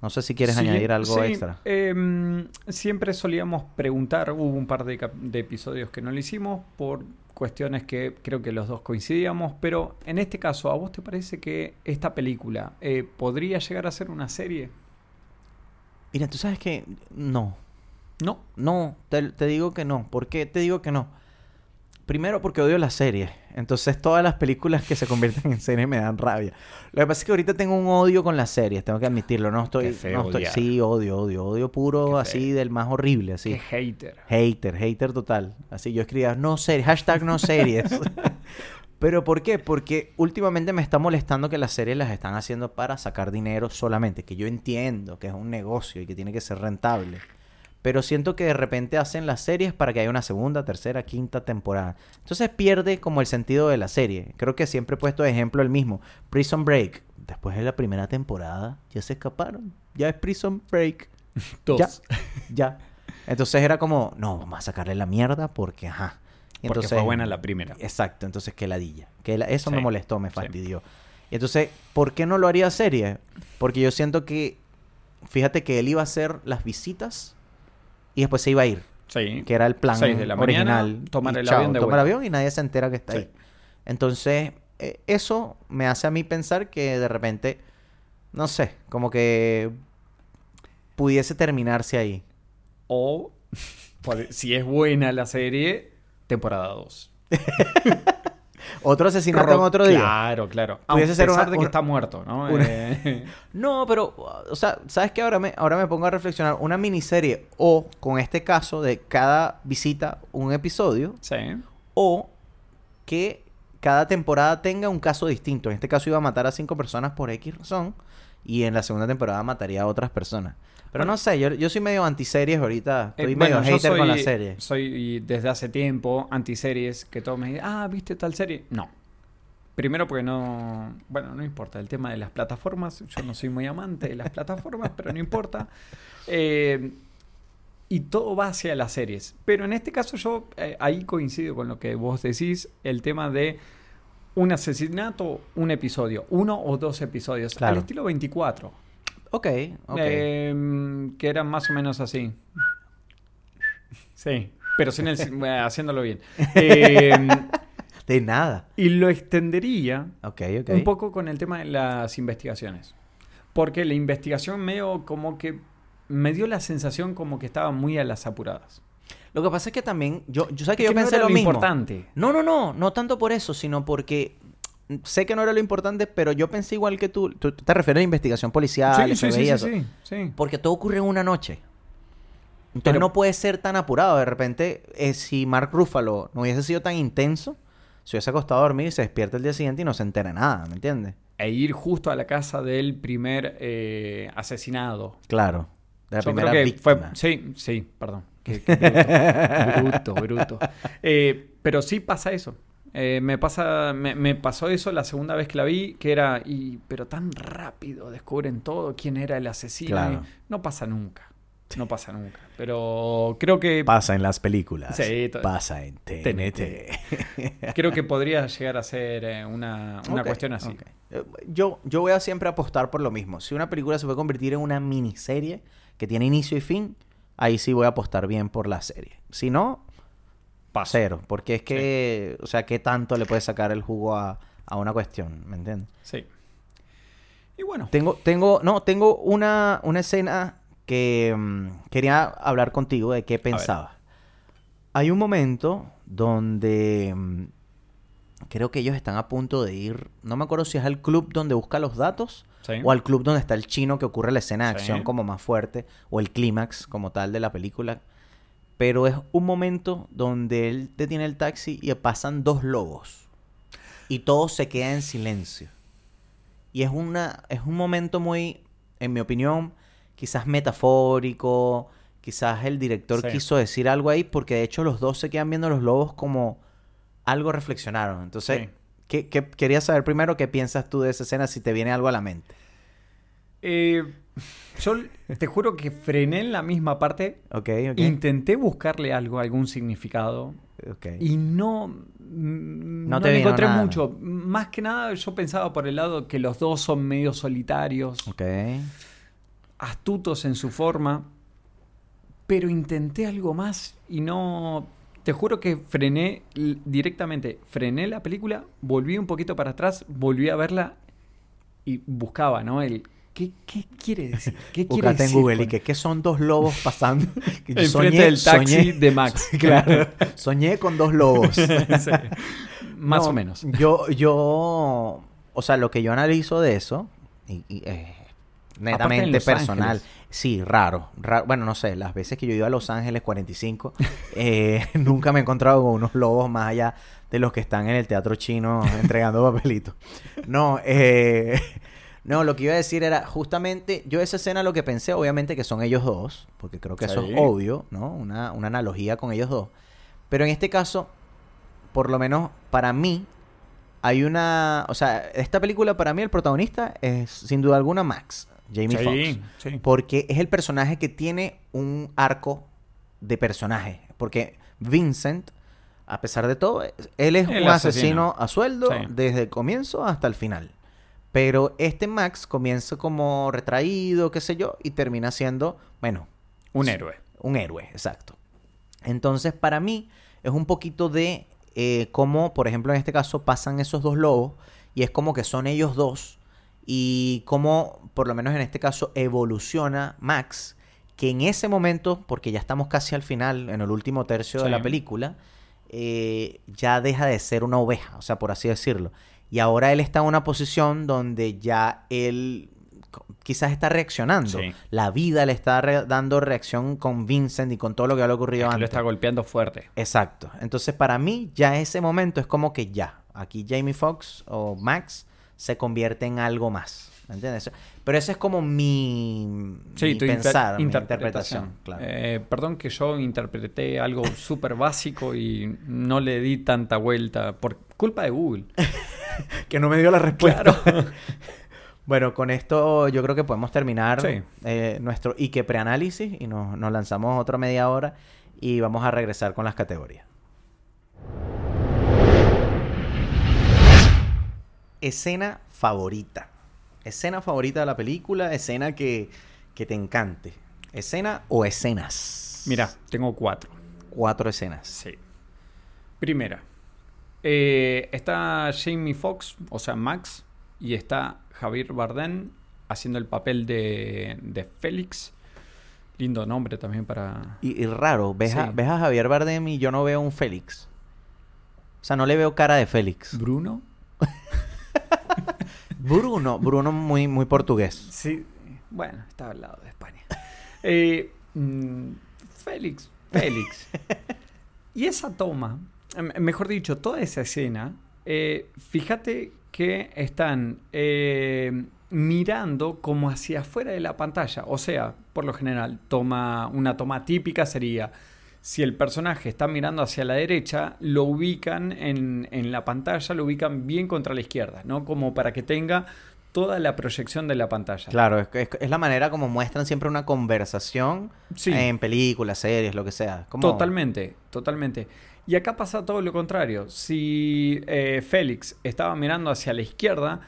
No sé si quieres Sí, añadir algo sí, extra. em, siempre solíamos preguntar, hubo un par de episodios que no lo hicimos por cuestiones que creo que los dos coincidíamos, pero en este caso, ¿a vos te parece que esta película eh, podría llegar a ser una serie? Mira, tú sabes que no, No. no, te, te digo que no. ¿Por qué te digo que no? Primero porque odio las series. Entonces todas las películas que se convierten en series me dan rabia. Lo que pasa es que ahorita tengo un odio con las series, tengo que admitirlo. No estoy... Qué feo no estoy odiar. sí, odio, odio. Odio puro así del más horrible, así. Qué hater. Hater, hater total. Así yo escribía, no series, hashtag no series. [laughs] Pero ¿por qué? Porque últimamente me está molestando que las series las están haciendo para sacar dinero solamente. Que yo entiendo que es un negocio y que tiene que ser rentable. Pero siento que de repente hacen las series para que haya una segunda, tercera, quinta temporada. Entonces pierde como el sentido de la serie. Creo que siempre he puesto de ejemplo el mismo. Prison Break. Después de la primera temporada ya se escaparon. Ya es Prison Break. [laughs] Dos. Ya, ya. Entonces era como, no, vamos a sacarle la mierda porque, ajá. Y Porque entonces- fue buena la primera. Exacto, entonces qué ladilla. Que la- eso me molestó, me sí. fastidió. Y entonces, ¿por qué no lo haría serie? Porque yo siento que, fíjate que él iba a hacer las visitas y después se iba a ir. Sí. Que era el plan de la mañana, original. tomar el chao, avión de Toma el vuelta. avión y nadie se entera que está Sí. ahí. Entonces, eh, eso me hace a mí pensar que de repente, no sé, como que pudiese terminarse ahí. O, [laughs] si es buena la serie, temporada 2. [laughs] Otro asesinato en otro día. Claro, claro. A ser una- de que una- está muerto, ¿no? una- Eh, [laughs] No, pero, o sea, ¿sabes qué? Ahora me, ahora me pongo a reflexionar. Una miniserie o, con este caso de cada visita un episodio, sí. o que cada temporada tenga un caso distinto. En este caso iba a matar a cinco personas por X razón y en la segunda temporada mataría a otras personas. Pero no sé, yo, yo soy medio antiseries ahorita. Estoy Eh, medio bueno, hater con la soy- serie. Soy desde hace tiempo antiseries que todos me dicen, ah, ¿viste tal serie? No. Primero porque no... Bueno, no importa. El tema de las plataformas. Yo no soy muy amante de las plataformas, pero no importa. [laughs] Eh, y todo va hacia las series. Pero en este caso yo eh, ahí coincido con lo que vos decís. El tema de un asesinato, un episodio. Uno o dos episodios. Claro. Al estilo 24. Ok, ok. Eh, que era más o menos así. Sí, pero sin el, [laughs] haciéndolo bien. [laughs] Eh, de nada. y lo extendería Ok, ok. un poco con el tema de las investigaciones. Porque la investigación medio como que me dio la sensación como que estaba muy a las apuradas. Lo que pasa es que también, yo, yo sé que yo no pensé era lo, lo mismo. importante. No, no, no, no tanto por eso, sino porque sé que no era lo importante, pero yo pensé igual que tú. Tú tú te refieres a la investigación policial, sí, sí, sí, sí, eso. sí, sí. Porque todo ocurre en una noche. Entonces Pero- no puede ser tan apurado. De repente, eh, si Mark Ruffalo no hubiese sido tan intenso, se hubiese acostado a dormir y se despierta el día siguiente y no se entera nada, ¿me entiendes? E ir justo a la casa del primer eh, asesinado. Claro. De la Yo primera creo que fue... víctima. Sí, sí, perdón. Qué- qué bruto, [laughs] bruto, bruto. Eh, pero sí pasa eso. Eh, me, pasa, me, me pasó eso la segunda vez que la vi, que era, y, pero tan rápido descubren todo, quién era el asesino. Claro. No pasa nunca. No pasa nunca. Pero creo que Pasa en las películas. Sí, Pasa en TNT. creo que [laughs] podría llegar a ser eh, una, una cuestión así. Yo, yo voy a siempre apostar por lo mismo. Si una película se puede convertir en una miniserie que tiene inicio y fin, ahí sí voy a apostar bien por la serie. Si no, cero. Porque es que, o sea, ¿qué tanto le puede sacar el jugo a, a una cuestión? ¿Me entiendes? Sí. Y bueno, Tengo, tengo, no, tengo una, una escena que mm, quería hablar contigo de qué pensabas. Hay un momento donde mm, creo que ellos están a punto de ir, no me acuerdo si es al club donde busca los datos Sí. o al club donde está el chino que ocurre la escena de Sí. acción como más fuerte o el clímax como tal de la película. Pero es un momento donde él detiene el taxi y pasan dos lobos y todo se queda en silencio. Y es una es un momento muy en mi opinión quizás metafórico, quizás el director Sí. quiso decir algo ahí porque de hecho los dos se quedan viendo los lobos como algo reflexionaron. Entonces, Sí. ¿qué, qué- quería saber primero qué piensas tú de esa escena si te viene algo a la mente. eh, yo te juro que frené en la misma parte. Ok, ok. Intenté buscarle algo, algún significado. ok. Y no, mm, No te encontré nada. mucho. Más que nada yo pensaba por el lado que los dos son medio solitarios, Ok. astutos en su forma. Pero intenté algo más y no... Te juro que frené directamente. Frené la película, volví un poquito para atrás, volví a verla y buscaba, ¿no? El... ¿Qué, qué quiere decir? ¿Qué quiere Búscate en decir Google y que qué son dos lobos pasando. [laughs] Enfrente del taxi de Max. [laughs] claro. Soñé con dos lobos. [laughs] Sí. Más No, o menos. Yo, yo, o sea, lo que yo analizo de eso, y, y, eh, netamente personal, Ángeles. Sí, raro, raro. Bueno, no sé, las veces que yo he ido a Los Ángeles 45, [laughs] eh, [laughs] nunca me he encontrado con unos lobos más allá de los que están en el teatro chino [laughs] entregando papelitos. No, eh, no, lo que iba a decir era justamente, yo esa escena lo que pensé, obviamente que son ellos dos, porque creo que eso es obvio, ¿no? Una, una analogía con ellos dos. Pero en este caso, por lo menos para mí, hay una. O sea, esta película para mí el protagonista es sin duda alguna Max, Jamie Sí, Foxx. sí. Porque es el personaje que tiene un arco de personaje. Porque Vincent, a pesar de todo, él es El un asesino, asesino. a sueldo Sí. desde el comienzo hasta el final. Pero este Max comienza como retraído, qué sé yo, y termina siendo, bueno, Un héroe. un héroe, exacto. Entonces, para mí, es un poquito de eh, cómo, por ejemplo, en este caso, pasan esos dos lobos y es como que son ellos dos y cómo, por lo menos en este caso, evoluciona Max, que en ese momento, porque ya estamos casi al final, en el último tercio de la película, eh, ya deja de ser una oveja, o sea, por así decirlo. Y ahora él está en una posición donde ya él quizás está reaccionando. Sí. La vida le está re- dando reacción con Vincent y con todo lo que había ocurrido Es que antes. lo está golpeando fuerte. Exacto. Entonces, para mí, ya ese momento es como que ya. Aquí Jamie Foxx o Max se convierte en algo más. ¿Me entiendes? Pero esa es como mi, mi tu inter- pensar, mi interpretación. Claro. Eh, perdón que yo interpreté algo súper básico y no le di tanta vuelta por culpa de Google. [laughs] que no me dio la respuesta. [laughs] bueno, con esto yo creo que podemos terminar Sí. eh, nuestro Ike preanálisis y nos, nos lanzamos otra media hora y vamos a regresar con las categorías. Escena favorita. Escena favorita de la película, escena que, que te encante. ¿Escena o escenas? Mira, tengo cuatro. Cuatro escenas. Sí. Primera. eh, está Jamie Foxx, o sea, Max, y está Javier Bardem haciendo el papel de, de Félix. Lindo nombre también para... Y, y raro, ves, a, ves a Javier Bardem y yo no veo un Félix. O sea, no le veo cara de Félix. Bruno. [laughs] Bruno, Bruno muy, muy portugués. Sí, bueno, está al lado de España. Eh, mm, Félix, Félix. [laughs] y esa toma, em, mejor dicho, toda esa escena, eh, fíjate que están eh, mirando como hacia afuera de la pantalla. O sea, por lo general, toma, una toma típica sería, si el personaje está mirando hacia la derecha, lo ubican en, en la pantalla, lo ubican bien contra la izquierda, ¿no? Como para que tenga toda la proyección de la pantalla. Claro, es, es- es la manera como muestran siempre una conversación Sí. en películas, series, lo que sea. Como- Totalmente, totalmente. Y acá pasa todo lo contrario. Si eh, Félix estaba mirando hacia la izquierda,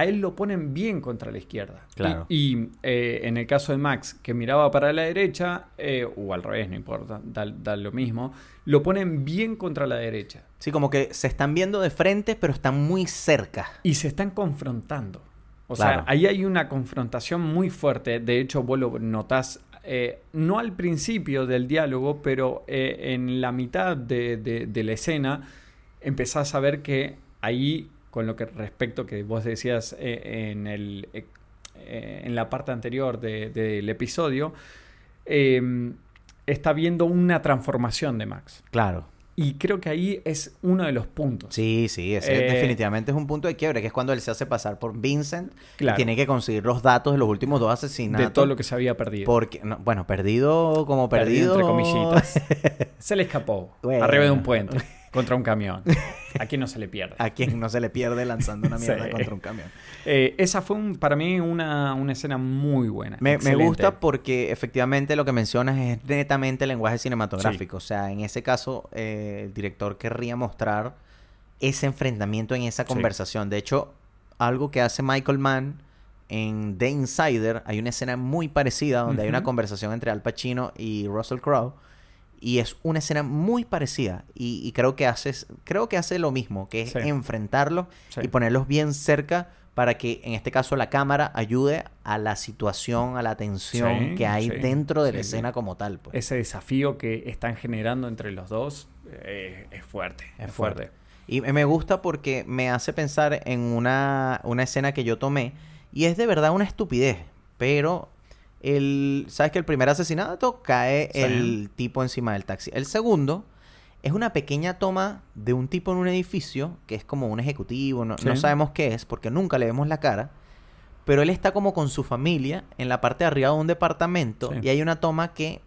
a él lo ponen bien contra la izquierda. Claro. Y, y, eh, en el caso de Max, que miraba para la derecha, eh, o al revés, no importa, da, da lo mismo, lo ponen bien contra la derecha. Sí, como que se están viendo de frente, pero están muy cerca. Y se están confrontando. O Claro. sea, ahí hay una confrontación muy fuerte. De hecho, vos lo notás, eh, no al principio del diálogo, pero eh, en la mitad de, de- de la escena, empezás a ver que ahí, con lo que respecto que vos decías eh, en, el, eh, eh, en la parte anterior de- del episodio, eh, está viendo una transformación de Max. Claro. Y creo que ahí es uno de los puntos. Sí, sí, ese Eh, definitivamente es un punto de quiebre, que es cuando él se hace pasar por Vincent Claro. y tiene que conseguir los datos de los últimos dos asesinatos. de todo lo que se había perdido. Porque, no, bueno, perdido como Perdido, perdido. entre comillitas. [laughs] se le escapó. Bueno. Arriba de un puente. [laughs] Contra un camión. Aquí no se le pierde. [laughs] A quien no se le pierde lanzando una [laughs] mierda Sí. contra un camión. Eh, esa fue un- para mí una, una escena muy buena. Me, gusta porque efectivamente lo que mencionas es netamente lenguaje cinematográfico. O sea, en ese caso, eh, el director querría mostrar ese enfrentamiento en esa Sí. conversación. De hecho, algo que hace Michael Mann en The Insider, hay una escena muy parecida donde hay una conversación entre Al Pacino y Russell Crowe. Y es una escena muy parecida. Y, y creo que hace, creo que hace lo mismo, que es Sí. enfrentarlos Sí. y ponerlos bien cerca para que en este caso la cámara ayude a la situación, a la tensión Sí, que hay dentro de la escena como tal. Pues. Ese desafío que están generando entre los dos eh, es fuerte. Es Es, fuerte. fuerte. Y me gusta porque me hace pensar en una, una escena que yo tomé y es de verdad una estupidez, pero el, sabes que el primer asesinato cae Sí. el tipo encima del taxi. El segundo es una pequeña toma de un tipo en un edificio que es como un ejecutivo, no, no sabemos qué es porque nunca le vemos la cara. Pero él está como con su familia en la parte de arriba de un departamento Sí. y hay una toma que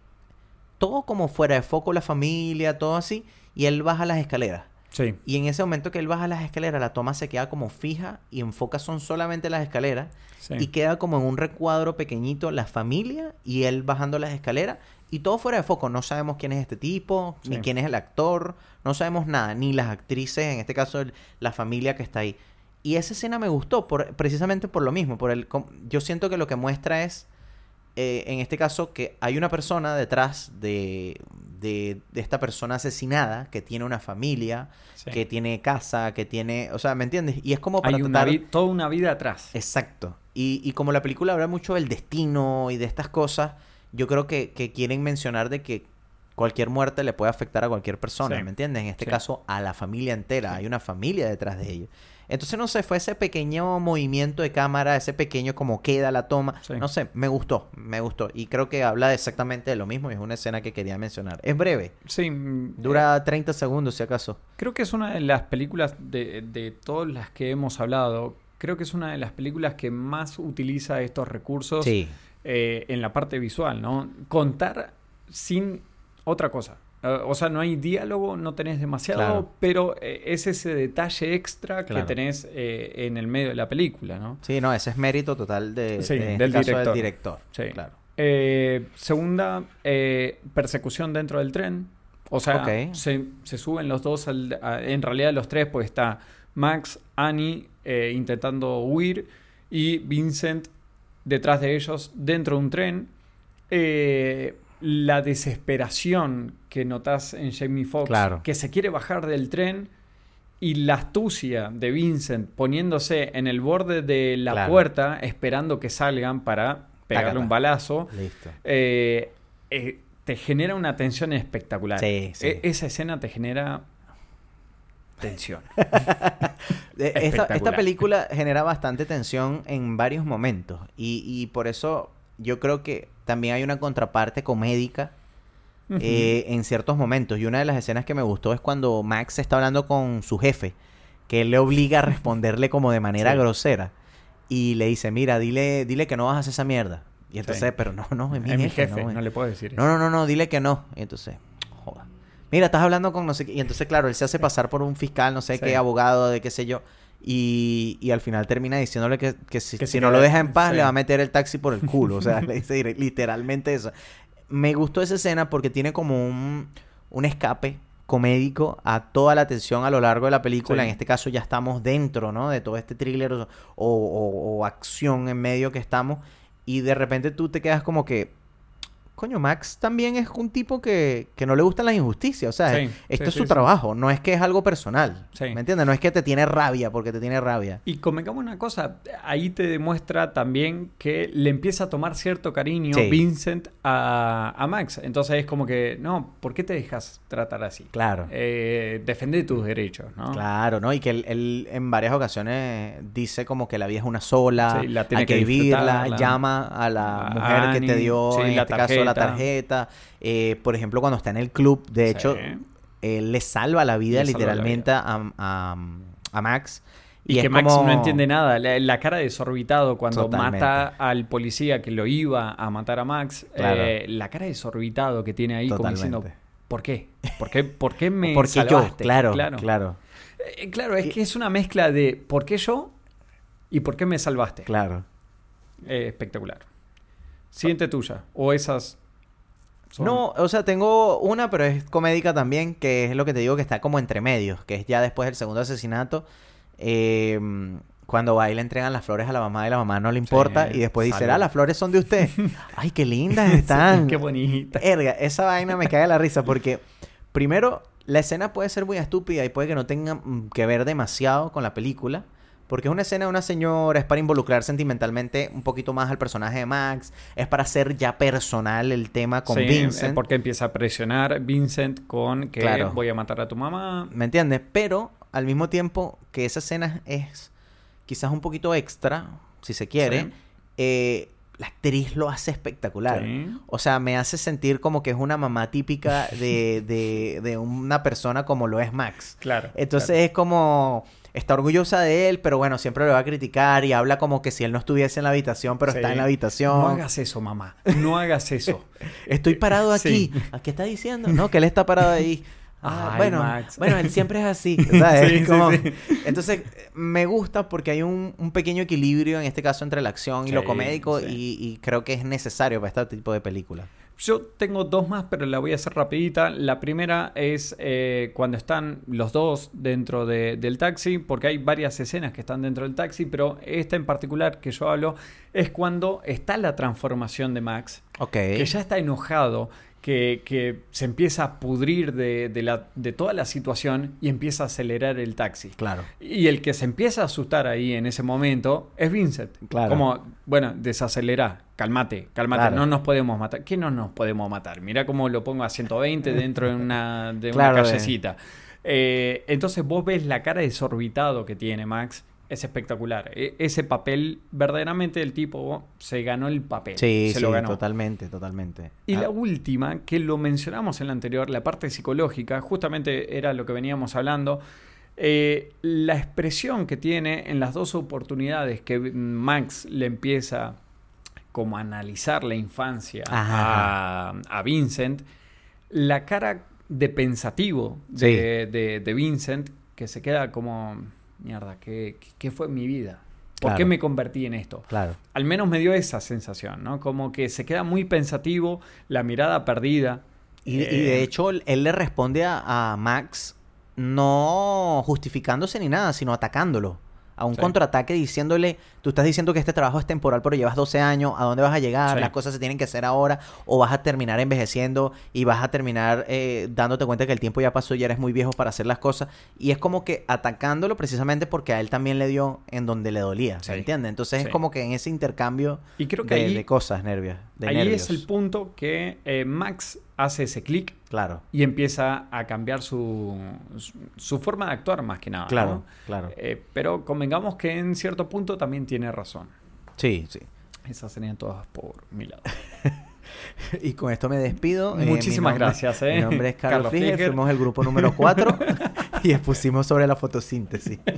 todo como fuera de foco la familia, todo así, y él baja las escaleras. Sí. Y en ese momento que él baja las escaleras, la toma se queda como fija y enfoca son solamente las escaleras sí. y queda como en un recuadro pequeñito la familia y él bajando las escaleras y todo fuera de foco. No sabemos quién es este tipo, ni quién es el actor, no sabemos nada, ni las actrices, en este caso el- la familia que está ahí. Y esa escena me gustó por, precisamente por lo mismo, por el yo siento que lo que muestra es eh, en este caso que hay una persona detrás de, de, de esta persona asesinada que tiene una familia, Sí. que tiene casa, que tiene, o sea, ¿me entiendes? Y es como para Hay tratar- toda una vida atrás. Exacto. Y, y como la película habla mucho del destino y de estas cosas, yo creo que, que quieren mencionar de que cualquier muerte le puede afectar a cualquier persona, Sí. ¿me entiendes? En este Sí. caso, a la familia entera. Hay una familia detrás de ellos. Entonces, no sé, fue ese pequeño movimiento de cámara, ese pequeño como queda la toma. Sí. No sé, me gustó, me gustó. Y creo que habla exactamente de lo mismo y es una escena que quería mencionar. Es breve, Sí. mm, dura 30 segundos si acaso. Creo que es una de las películas de, de todas las que hemos hablado. Creo que es una de las películas que más utiliza estos recursos Sí, eh, en la parte visual, ¿no? Contar sin otra cosa. Eh, o sea, no hay diálogo, no tenés demasiado, Claro. pero eh, es ese detalle extra Claro. que tenés eh, en el medio de la película, ¿no? sí, no, ese es mérito total de, Sí, de- en del este director. del director. Sí. Claro. Eh, segunda, persecución dentro del tren. O sea, se, se suben los dos, al- a- en realidad los tres, pues está Max, Annie intentando huir y Vincent detrás de ellos dentro de un tren. Eh, la desesperación que notas en Jamie Foxx, Claro. que se quiere bajar del tren y la astucia de Vincent poniéndose en el borde de la Claro. puerta esperando que salgan para pegarle un balazo. Listo. Eh, eh, te genera una tensión espectacular. Sí, sí. E- esa escena te genera tensión. De- [laughs] Esta, película genera bastante tensión en varios momentos y, y por eso yo creo que también hay una contraparte comédica eh, en ciertos momentos. Y una de las escenas que me gustó es cuando Max está hablando con su jefe, que él le obliga a [laughs] responderle como de manera Sí. grosera y le dice, mira, dile, dile que no vas a hacer esa mierda. Y entonces, Sí. pero no, no, es mi es mi jefe, jefe, no, no, le puedo decir eso. no, no, no, no, dile que no. Y entonces, joda. Mira, estás hablando con no sé qué. Y entonces, claro, él se hace pasar por un fiscal, no sé Sí. qué, abogado, de qué sé yo. Y, y al final termina diciéndole que, que si, Que si se no lo deja en paz, sí. le va a meter el taxi por el culo. O sea, [laughs] le dice literalmente eso. Me gustó esa escena porque tiene como un, un escape comédico a toda la tensión a lo largo de la película. Sí. En este caso ya estamos dentro, ¿no? De todo este thriller o, o- o acción en medio que estamos. Y de repente tú te quedas como que, coño, Max también es un tipo que, que no le gustan las injusticias. O sea, Sí, esto sí, es su sí. trabajo, no es que es algo personal. ¿Me entiendes? No es que te tiene rabia porque te tiene rabia. Y convengamos una cosa, ahí te demuestra también que le empieza a tomar cierto cariño. Vincent a, a Max. Entonces es como que, no, ¿por qué te dejas tratar así? Claro. Eh, defende tus derechos, ¿no? Claro, ¿no? Y que él, él en varias ocasiones dice como que la vida es una sola, Sí, la tiene hay que, que vivirla, llama a la A mujer que te dio, en la este caso, la tarjeta. Eh, por ejemplo, cuando está en el club, de hecho, él le salva la vida Le salva la literalmente A, a- a Max. Y, que Max como- no entiende nada. La, la cara desorbitado cuando Totalmente. mata al policía que lo iba a matar a Max. Claro. eh, la cara desorbitado que tiene ahí como diciendo. ¿por qué? ¿Por qué, por qué me [laughs] Porque yo, salvaste? claro, claro, Eh, claro, es que es una mezcla de ¿por qué yo? y ¿por qué me salvaste? claro. Eh, espectacular. Siguiente tuya. O esas... son- No, o sea, tengo una, pero es comédica también, que es lo que te digo que está como entre medios, que es ya después del segundo asesinato, eh, cuando va y le entregan las flores a la mamá y la mamá no le importa, y después dice, ah, las flores son de usted. [laughs] Ay, qué lindas están. [laughs] Qué bonita. Erga, esa vaina me cae la risa porque, primero, la escena puede ser muy estúpida y puede que no tenga mm, que ver demasiado con la película. Porque es una escena de una señora, es para involucrar sentimentalmente un poquito más al personaje de Max, es para hacer ya personal el tema con Sí, eh, Vincent. porque empieza a presionar Vincent con que Claro. voy a matar a tu mamá. ¿Me entiendes? Pero al mismo tiempo que esa escena es quizás un poquito extra, si se quiere, Sí. eh, la actriz lo hace espectacular. Sí. O sea, me hace sentir como que es una mamá típica de, de, de una persona como lo es Max. [laughs] Claro. Entonces claro. es como... Está orgullosa de él, pero bueno, siempre lo va a criticar y habla como que si él no estuviese en la habitación, pero Sí. está en la habitación. No hagas eso, mamá. No hagas eso. [laughs] Estoy parado aquí. Sí. ¿A qué está diciendo? No, que él está parado ahí. Ah, Ay, bueno, Max. bueno, él siempre es así. [laughs] ¿sabes? Sí, sí, Como- sí. Entonces, me gusta porque hay un, un pequeño equilibrio en este caso entre la acción y lo comédico y, y creo que es necesario para este tipo de películas. Yo tengo dos más, pero la voy a hacer rapidita. La primera es eh, cuando están los dos dentro de- del taxi, porque hay varias escenas que están dentro del taxi, pero esta en particular que yo hablo es cuando está la transformación de Max, que ya está enojado, que, que se empieza a pudrir de, de la, de toda la situación y empieza a acelerar el taxi. Claro. Y el que se empieza a asustar ahí en ese momento es Vincent. Claro. Como, bueno, desacelera, calmate, calmate, Claro. no nos podemos matar. ¿Qué no nos podemos matar? Mira cómo lo pongo a 120 [laughs] dentro de una, de Claro, una callecita. Eh, entonces vos ves la cara desorbitado que tiene Max. Es espectacular. E- ese papel, verdaderamente el tipo se ganó el papel. Sí, se sí, lo ganó. totalmente, totalmente. Y Ah, la última, que lo mencionamos en la anterior, la parte psicológica, justamente era lo que veníamos hablando. eh, la expresión que tiene en las dos oportunidades que Max le empieza como a analizar la infancia a, a Vincent, la cara de pensativo de, de- de Vincent, que se queda como, mierda, ¿qué, qué fue mi vida? ¿Por qué me convertí en esto? Claro. Al menos me dio esa sensación, ¿no? Como que se queda muy pensativo, la mirada perdida. Y, y Eh, de hecho, él le responde a, a Max no justificándose ni nada, sino atacándolo. A un Sí. contraataque diciéndole, tú estás diciendo que este trabajo es temporal, pero llevas 12 años, ¿a dónde vas a llegar? Sí. Las cosas se tienen que hacer ahora, o vas a terminar envejeciendo y vas a terminar eh, dándote cuenta que el tiempo ya pasó y ya eres muy viejo para hacer las cosas. Y es como que atacándolo precisamente porque a él también le dio en donde le dolía, ¿se Sí. entiende? Entonces es como que en ese intercambio Y creo que de, ahí- de cosas, nervios. De Ahí nervios. es el punto que eh, Max hace ese clic Claro, y empieza a cambiar su, su, su forma de actuar más que nada. claro, ¿no? claro. Eh, pero convengamos que en cierto punto también tiene razón. Sí, sí. Esas serían todas por mi lado. [laughs] Y con esto me despido. Eh, Muchísimas mi nombre- gracias, ¿eh? Mi nombre es Carlos, Carlos fuimos el grupo número 4 [laughs] [laughs] y expusimos sobre la fotosíntesis. [laughs]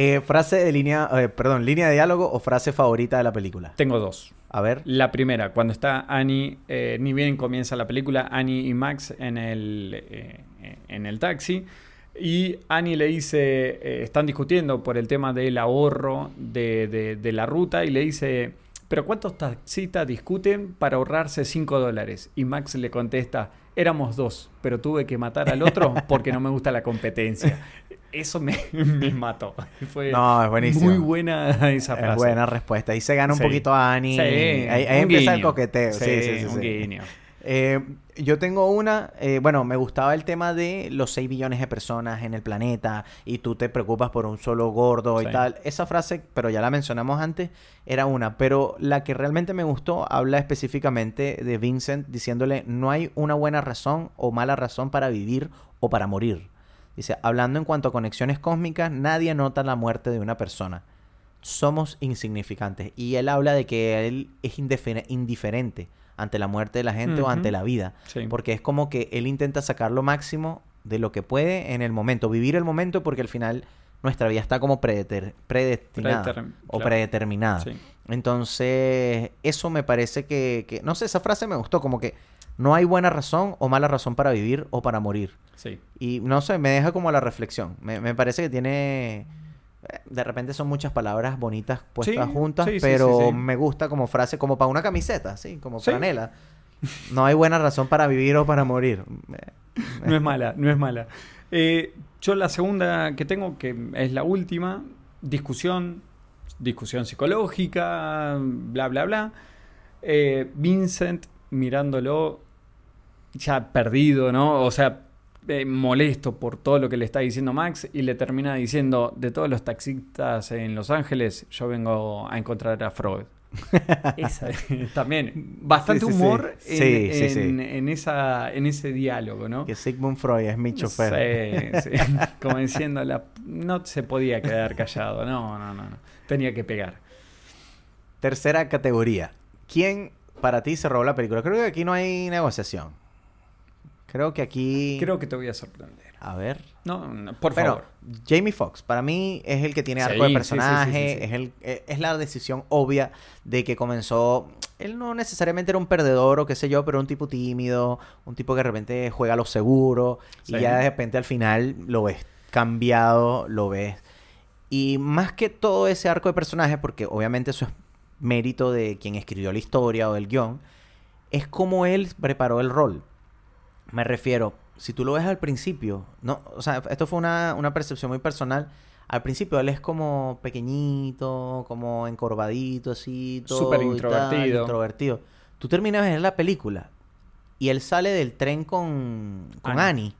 Eh, frase de línea, eh, perdón, línea de diálogo o frase favorita de la película. Tengo dos. A ver. La primera, cuando está Annie, eh, ni bien comienza la película, Annie y Max en el, en el taxi. Y Annie le dice, están discutiendo por el tema del ahorro de, de- de la ruta y le dice, pero ¿cuántos taxistas discuten para ahorrarse 5 dólares? Y Max le contesta, éramos dos, pero tuve que matar al otro porque no me gusta la competencia. Eso me, [laughs] me mató. Fue No, es buenísimo. Muy buena esa frase. Es buena respuesta. Ahí se gana un Sí. poquito a Annie. Sí, ahí empieza el coqueteo. Sí, sí, sí. un guiño. Eh, yo tengo una, eh, bueno, me gustaba el tema de los 6 billones de personas en el planeta y tú te preocupas por un solo gordo y tal. Esa frase, pero ya la mencionamos antes, era una. Pero la que realmente me gustó habla específicamente de Vincent diciéndole, no hay una buena razón o mala razón para vivir o para morir. Dice, hablando en cuanto a conexiones cósmicas, nadie nota la muerte de una persona. Somos insignificantes. Y él habla de que él es indifer- indiferente ante la muerte de la gente o ante la vida. Sí. Porque es como que él intenta sacar lo máximo de lo que puede en el momento. Vivir el momento porque al final nuestra vida está como predeter- predestinada Predeterm- o claro. predeterminada. Sí. Entonces, eso me parece que, que- No sé, esa frase me gustó. Como que no hay buena razón o mala razón para vivir o para morir. Sí. Y no sé, me deja como la reflexión. Me, me parece que tiene. De repente son muchas palabras bonitas puestas Sí, juntas, sí, pero sí, me gusta como frase, como para una camiseta, sí, como franela. No hay buena razón para vivir o para morir. [laughs] No es mala, no es mala. Eh, yo la segunda que tengo, que es la última, discusión, discusión psicológica, bla, bla, bla. Eh, Vincent mirándolo ya perdido, ¿no? O sea, eh, molesto por todo lo que le está diciendo Max y le termina diciendo, de todos los taxistas en Los Ángeles, yo vengo a encontrar a Freud. [laughs] Esa, [laughs] también bastante Sí, sí, sí. humor en, Sí, sí, sí. en- en esa, en ese diálogo, ¿no? Que Sigmund Freud es mi chofer. Sí, [laughs] sí. Como diciendo, la- no se podía quedar callado. No, no, no, no. Tenía que pegar. Tercera categoría. ¿Quién para ti se robó la película? Creo que aquí no hay negociación. Creo que aquí. Creo que te voy a sorprender. A ver. No, no, por favor. Jamie Foxx, para mí es el que tiene arco de sí, personaje, sí, sí, sí. Es, el, eh, es la decisión obvia de que comenzó. Él no necesariamente era un perdedor o qué sé yo, pero un tipo tímido, un tipo que de repente juega a lo seguro y ya de repente al final lo ves cambiado, lo ves. Y más que todo ese arco de personaje, porque obviamente eso es mérito de quien escribió la historia o el guion, es como él preparó el rol. Me refiero, si tú lo ves al principio, no, o sea, esto fue una, una percepción muy personal. Al principio él es como pequeñito, como encorvadito, así, todo. Súper y tal, introvertido. introvertido. Tú terminas de ver la película y él sale del tren con, con Annie. Annie.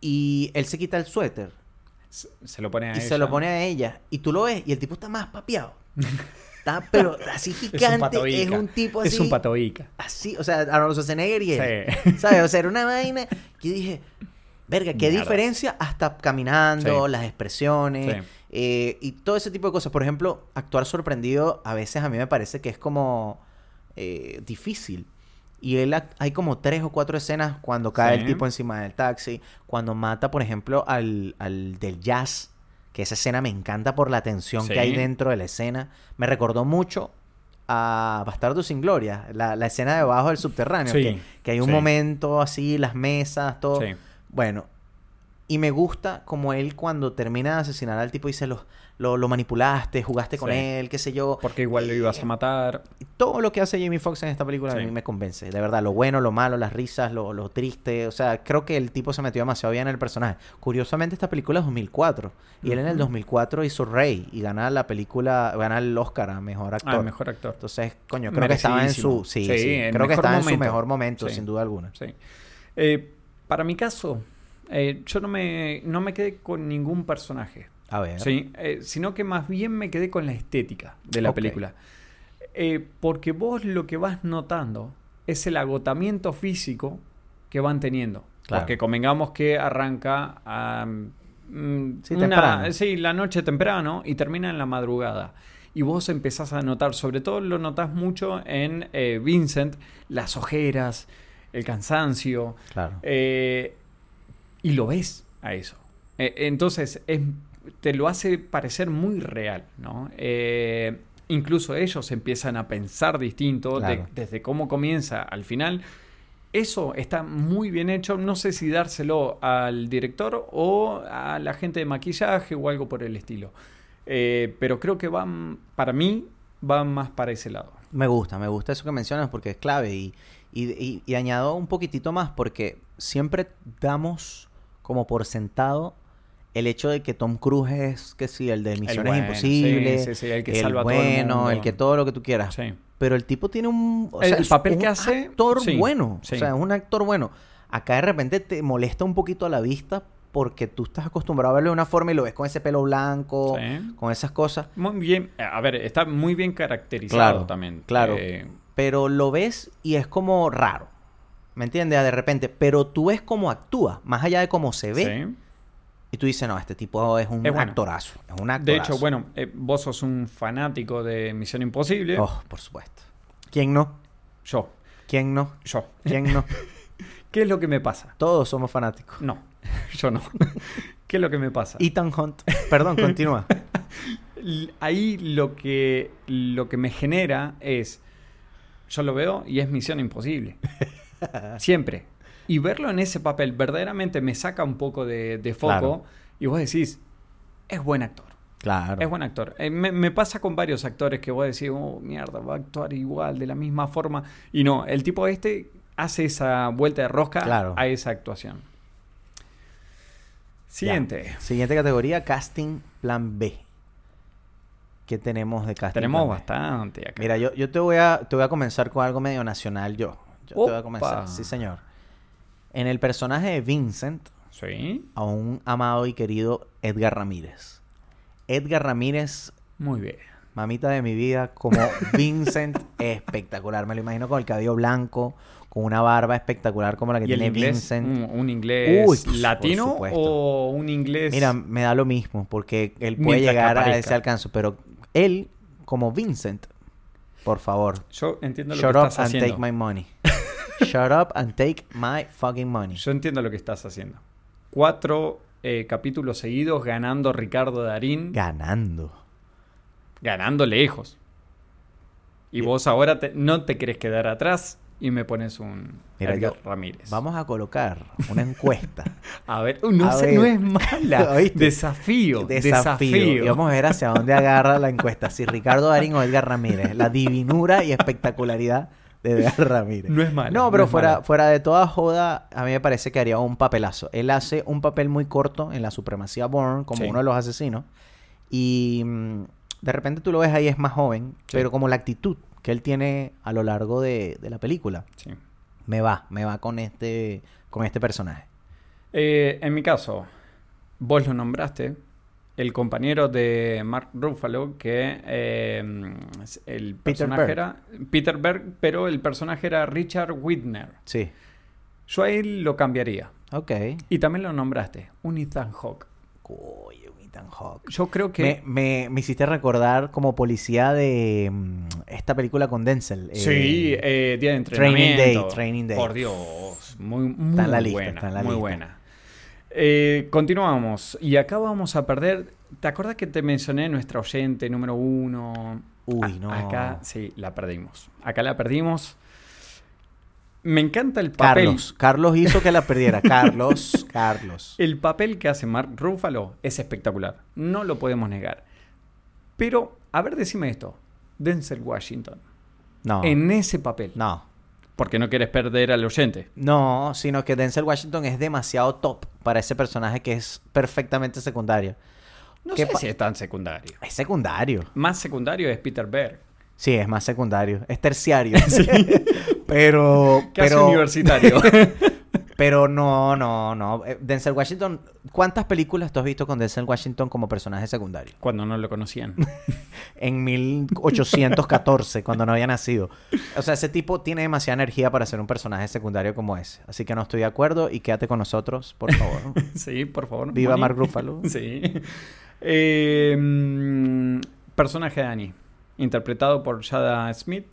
y él se quita el suéter Se, se lo pone a y ella. se lo pone a ella. Y tú lo ves y el tipo está más papeado. [laughs] Está, pero así gigante. Es [laughs] un tipo así. Es un patoica. Así, o sea, Arnold Schwarzenegger y él. Sí. ¿Sabes? O sea, era [laughs] una vaina que dije, verga, qué Mierda. diferencia hasta caminando, Sí. las expresiones Sí. eh, y todo ese tipo de cosas. Por ejemplo, actuar sorprendido a veces a mí me parece que es como eh, difícil. Y él hay como tres o cuatro escenas cuando cae Sí. el tipo encima del taxi, cuando mata, por ejemplo, al, al del jazz, que esa escena me encanta por la tensión Sí. que hay dentro de la escena. Me recordó mucho a Bastardo sin Gloria, la, la escena debajo del subterráneo, Sí, que, que hay un sí. momento así, las mesas, todo. Sí. Bueno, Y me gusta como él cuando termina de asesinar al tipo dice, lo, lo, lo manipulaste, jugaste con Sí. él, qué sé yo. Porque igual lo ibas a matar. Todo lo que hace Jamie Foxx en esta película a mí me convence. De verdad, lo bueno, lo malo, las risas, lo, lo triste. O sea, creo que el tipo se metió demasiado bien en el personaje. Curiosamente, esta película es 2004. Y él en el Ujú. 2004 hizo Rey y gana la película, gana el Oscar a Mejor Actor. Ah, mejor actor. Entonces, coño, creo que estaba en su... Sí, Sí, creo que estaba en su mejor momento, sin duda alguna. Sí. Eh, para mi caso, eh, yo no me, no me quedé con ningún personaje. A ver. Sí, eh, sino que más bien me quedé con la estética de la película. Eh, porque vos lo que vas notando es el agotamiento físico que van teniendo. Claro. Porque convengamos que arranca a, mm, Sí, una- sí, la noche temprano y termina en la madrugada. Y vos empezás a notar, sobre todo lo notás mucho en eh, Vincent, las ojeras, el cansancio, Claro. eh, y lo ves a eso. Entonces, es- te lo hace parecer muy real, ¿no? Eh, incluso ellos empiezan a pensar distinto de- desde cómo comienza al final. Eso está muy bien hecho. No sé si dárselo al director o a la gente de maquillaje o algo por el estilo. Eh, pero creo que van, para mí, van más para ese lado. Me gusta, me gusta eso que mencionas porque es clave y, y, y- y añado un poquitito más porque siempre damos como por sentado el hecho de que Tom Cruise es que sí, el de Misiones bueno, Imposibles, sí, sí, sí, el que el salva a todo el bueno, mundo. el que todo lo que tú quieras. Sí. Pero el tipo tiene un o El- sea, el es papel un que hace, actor bueno, sí. o sea, es un actor bueno. Acá de repente te molesta un poquito a la vista porque tú estás acostumbrado a verlo de una forma y lo ves con ese pelo blanco, con esas cosas. Muy bien, a ver, está muy bien caracterizado Claro, también. claro. Eh, pero lo ves y es como raro. ¿Me entiendes? De repente, pero tú ves cómo actúa, más allá de cómo se ve, sí. Y tú dices, no, este tipo es un Es bueno. actorazo. Es un actorazo. De hecho, bueno, eh, vos sos un fanático de Misión Imposible. Oh, por supuesto. ¿Quién no? Yo, ¿Quién no? yo. ¿Quién no? [laughs] ¿Qué es lo que me pasa? Todos somos fanáticos. No, [laughs] yo no. [laughs] ¿Qué es lo que me pasa? Ethan Hunt. Perdón, continúa. Ahí lo que, lo que me genera es, yo lo veo y es Misión Imposible. Siempre. Y verlo en ese papel verdaderamente me saca un poco de, de foco Claro. y vos decís, es buen actor. Claro. Es buen actor. Eh, me, me pasa con varios actores que vos decís, oh, mierda, va a actuar igual, de la misma forma. Y no, el tipo este hace esa vuelta de rosca Claro. a esa actuación. Siguiente. Ya. Siguiente categoría, casting plan B. ¿Qué tenemos de casting Tenemos plan B? bastante acá. Mira, yo, yo te, voy a, te voy a comenzar con algo medio nacional yo. Yo te voy a comenzar. Sí, señor. En el personaje de Vincent, Sí, a un amado y querido Edgar Ramírez. Edgar Ramírez, muy bien. mamita de mi vida, como [laughs] Vincent, espectacular. Me lo imagino con el cabello blanco, con una barba espectacular como la que ¿Y el tiene inglés? Vincent. Un, un inglés Uy, latino o un inglés... Mira, me da lo mismo, porque él puede Mientras llegar a ese alcance, pero él, como Vincent, por favor, yo entiendo lo shut que up estás and haciendo. take my money. [laughs] shut up and take my fucking money. Yo entiendo lo que estás haciendo. Cuatro eh, capítulos seguidos ganando Ricardo Darín. Ganando. ganando lejos. Y vos ahora te- no te querés quedar atrás y me pones un Mira, yo- Ramírez. Vamos a colocar una encuesta. [laughs] A ver, no, A sé, ver. no es mala. [laughs] ¿Oíste? Desafío, desafío. Y vamos a ver hacia dónde agarra la encuesta. Si Ricardo Darín o Edgar Ramírez. La divinura y espectacularidad de Edgar [laughs] Ramírez. No es mala, No, pero fuera, mala. fuera de toda joda, a mí me parece que haría un papelazo. Él hace un papel muy corto en la supremacía Bourne, como Sí. uno de los asesinos. Y mm, de repente tú lo ves ahí, es más joven, Sí. pero como la actitud que él tiene a lo largo de, de la película, Sí. me va, me va con este, con este personaje. Eh, en mi caso, vos lo nombraste, el compañero de Mark Ruffalo, que eh, el personaje era Peter Berg, pero el personaje era Richard Whitner. Sí. Yo a él lo cambiaría. Ok. Y también lo nombraste, un Ethan Hawke. Coño, Ethan Hawke. Yo creo que... Me, me, me hiciste recordar como policía de mm, esta película con Denzel. eh, Sí, eh, día de Training entrenamiento. Day, Training Day. Por Dios, muy, muy Está en la lista, buena, está en la muy lista. buena. Eh, continuamos. Y acá vamos a perder. ¿Te acuerdas que te mencioné nuestra oyente número uno? Uy, A- no. Acá sí, la perdimos. Acá la perdimos. Me encanta el papel. Carlos. Carlos hizo que la perdiera. Carlos. [laughs] Carlos. El papel que hace Mark Ruffalo es espectacular. No lo podemos negar. Pero, a ver, decime esto. Denzel Washington. No. En ese papel. No. Porque no quieres perder al oyente. No, sino que Denzel Washington es demasiado top para ese personaje que es perfectamente secundario. No ¿Qué sé si es tan secundario. Es secundario. Más secundario es Peter Berg. Sí, es más secundario. Es terciario. [laughs] [laughs] pero. Casi pero, universitario. [laughs] pero no, no, no. Eh, Denzel Washington. ¿Cuántas películas tú has visto con Denzel Washington como personaje secundario? Cuando no lo conocían. [laughs] En 1814, cuando no había nacido. O sea, ese tipo tiene demasiada energía para ser un personaje secundario como ese. Así que no estoy de acuerdo y quédate con nosotros, por favor. [laughs] sí, por favor. Viva Moni. Mark Ruffalo. [laughs] Sí. Eh, mm, personaje de Annie. Interpretado por Jada Smith.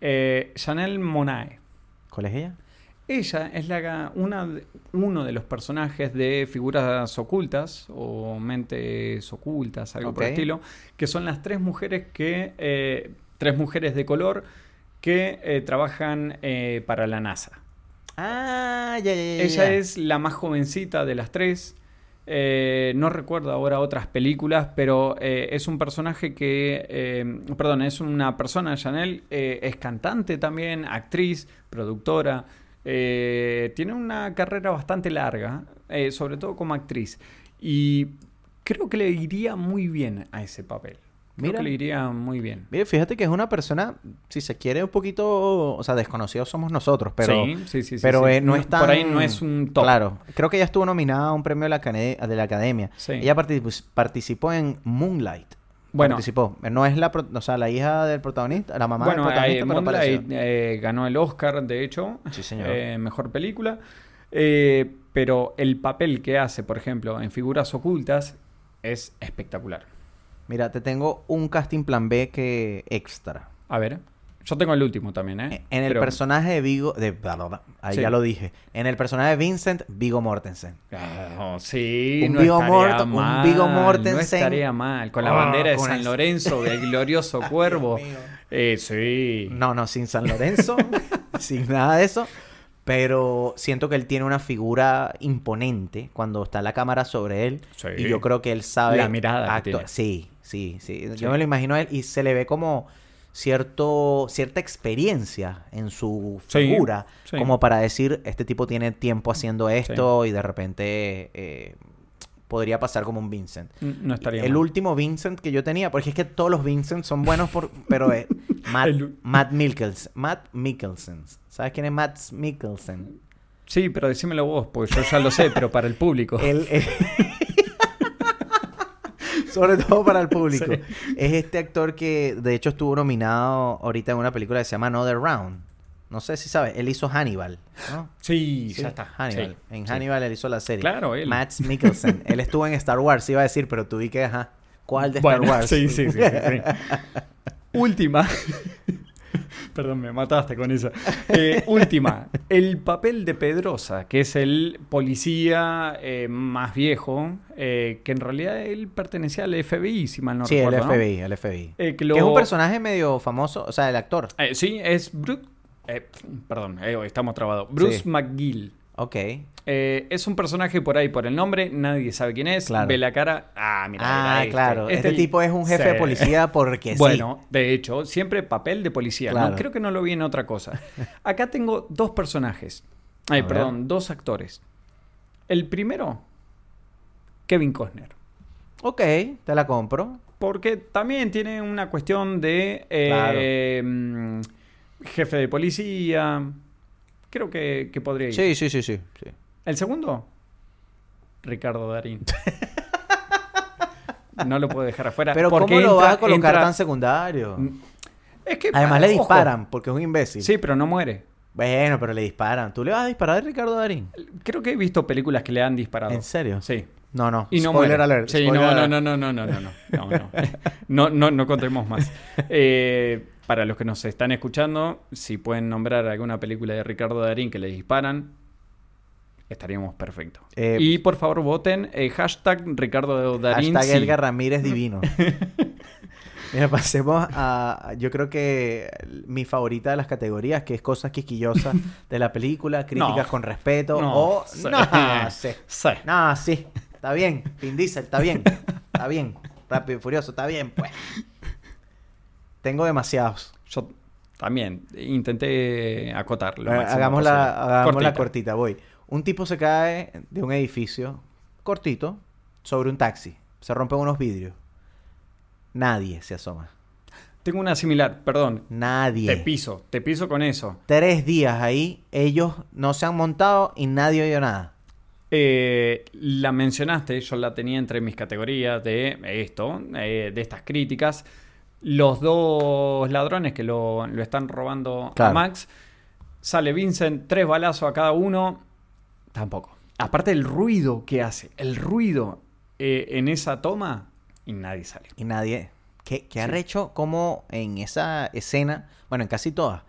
Eh, Chanel Monae. ¿Cuál es ella? Ella es la, una, uno de los personajes de figuras ocultas o mentes ocultas, algo por el estilo, que son las tres mujeres que eh, tres mujeres de color que eh, trabajan eh, para la NASA. Ah, ya, ya. Ella es la más jovencita de las tres. Eh, no recuerdo ahora otras películas, pero eh, es un personaje que, eh, perdón, es una persona, Chanel, es cantante también, actriz, productora, eh, tiene una carrera bastante larga, eh, sobre todo como actriz, y creo que le iría muy bien a ese papel. Creo Mira. que le iría muy bien. Mire, fíjate que es una persona, si se quiere, un poquito, o sea, desconocidos somos nosotros, pero, Sí, sí, sí, sí, pero eh, no No- es tan... por ahí no es un top. Claro, creo que ella estuvo nominada a un premio de la, de la academia. Ella participó en Moonlight. Bueno. Participó. No es la, o sea, la hija del protagonista, la mamá Bueno, del protagonista, eh, apareció. eh, ganó el Oscar, de hecho. Sí, señor. eh, mejor película. Eh, pero el papel que hace, por ejemplo, en figuras ocultas es espectacular. Mira, te tengo un casting plan B que extra. A ver, yo tengo el último también, ¿eh? En el Pero- personaje de Vigo, de, ahí Sí. ya lo dije. En el personaje de Vincent, Vigo Mortensen. Ah, sí, Un no Viggo estaría Mort- un mal, Viggo No Mortensen. estaría mal. Con la Oh, bandera de San el- Lorenzo, el [laughs] glorioso cuervo. Eh, sí. No, no, sin San Lorenzo, [laughs] sin nada de eso. Pero siento que él tiene una figura imponente cuando está la cámara sobre él. Sí. Y yo creo que él sabe La mirada que actuar. tiene. Sí, sí, sí, Sí. Yo me lo imagino a él y se le ve como cierto cierta experiencia en su figura sí. como para decir este tipo tiene tiempo haciendo esto y de repente eh, podría pasar como un Vincent No estaría el mal. último Vincent que yo tenía, porque es que todos los Vincent son buenos, por, pero eh, [laughs] Matt, El- Matt Mikkelsen. Matt Mikkelsen. ¿Sabes quién es Matt Mikkelsen? Sí, pero decímelo vos, porque yo ya lo sé, pero para el público. [laughs] Él, eh, Sobre todo para el [laughs] público. Sí. Es este actor que, de hecho, estuvo nominado ahorita en una película que se llama Another Round. No sé si sabes. Él hizo Hannibal. ¿no? Sí, Sí, ya está. Hannibal. Sí, En. Hannibal él hizo la serie. Claro, él. Matt Mikkelsen. él estuvo en Star Wars, iba a decir, pero tú vi que, ajá. ¿Cuál de Star Bueno, Wars? sí, sí, sí. [laughs] Última. [laughs] Perdón, me mataste con esa. Eh, última. El papel de Pedrosa, que es el policía eh, más viejo, eh, que en realidad él pertenecía al FBI, si mal no sí, recuerdo. el ¿no? FBI, el FBI. Eh, Que es un personaje medio famoso, o sea, el actor. Sí, es Bruce. perdón, estamos trabados. Bruce Sí. McGill. Ok. Eh, es un personaje por ahí por el nombre, nadie sabe quién es. Claro. Ve la cara. Ah, mira. ah, este. claro. Este, el- tipo es un jefe de Sí. policía [laughs] porque Bueno, de hecho, siempre papel de policía. ¿no? Claro. Creo que no lo vi en otra cosa. [laughs] Acá tengo dos personajes. Ay, perdón, dos actores. El primero, Kevin Costner. sí. Ok, te la compro. Porque también tiene una cuestión de eh, mm, jefe de policía. Creo que, que podría ir. Sí, sí, sí, sí. sí. El segundo, Ricardo Darín. no lo puedo dejar afuera. Pero ¿cómo lo vas a entra- colocar entra- tan secundario? Es que, Además le ojo. disparan porque es un imbécil. Sí, pero no muere. Bueno, pero le disparan. ¿Tú le vas a disparar a Ricardo Darín? Creo que he visto películas que le han disparado. ¿En serio? Sí. No, no. Y no Spoiler muere. alert. Sí, spoiler no, alert. no, no, no, no, no, no, no, no, no, no, no contemos más. Eh, [laughs] para los que nos están escuchando, si pueden nombrar alguna película de Ricardo Darín que le disparan, estaríamos perfectos. Eh, y por favor voten eh, hashtag Ricardo Darín. Hashtag sí. Edgar Ramírez Divino. [laughs] Mira, pasemos a. Yo creo que mi favorita de las categorías, que es cosas quisquillosas de la película, [laughs] críticas No. con respeto. No, o. sí. No, sí. Sí. No, sí. Está bien. Vin Diesel, está bien. Está bien. Rápido y furioso, está bien, pues. Tengo demasiados. Yo también intenté acotar. lo Eh, hagamos la, hagamos la Cortita. cortita, voy. Un tipo se cae de un edificio cortito sobre un taxi. Se rompen unos vidrios. Nadie se asoma. Tengo una similar, perdón. Nadie. Te piso, te piso con eso. Tres días ahí, ellos no se han montado y nadie oyó nada. Eh, la mencionaste, yo la tenía entre mis categorías de esto, eh, de estas críticas. Los dos ladrones que lo, lo están robando a. Max. Sale Vincent, tres balazos a cada uno. Tampoco. Aparte el ruido que hace, el ruido eh, en esa toma y nadie sale. Y nadie. ¿Qué, qué Sí. arrecho como en esa escena? Bueno, en casi todas.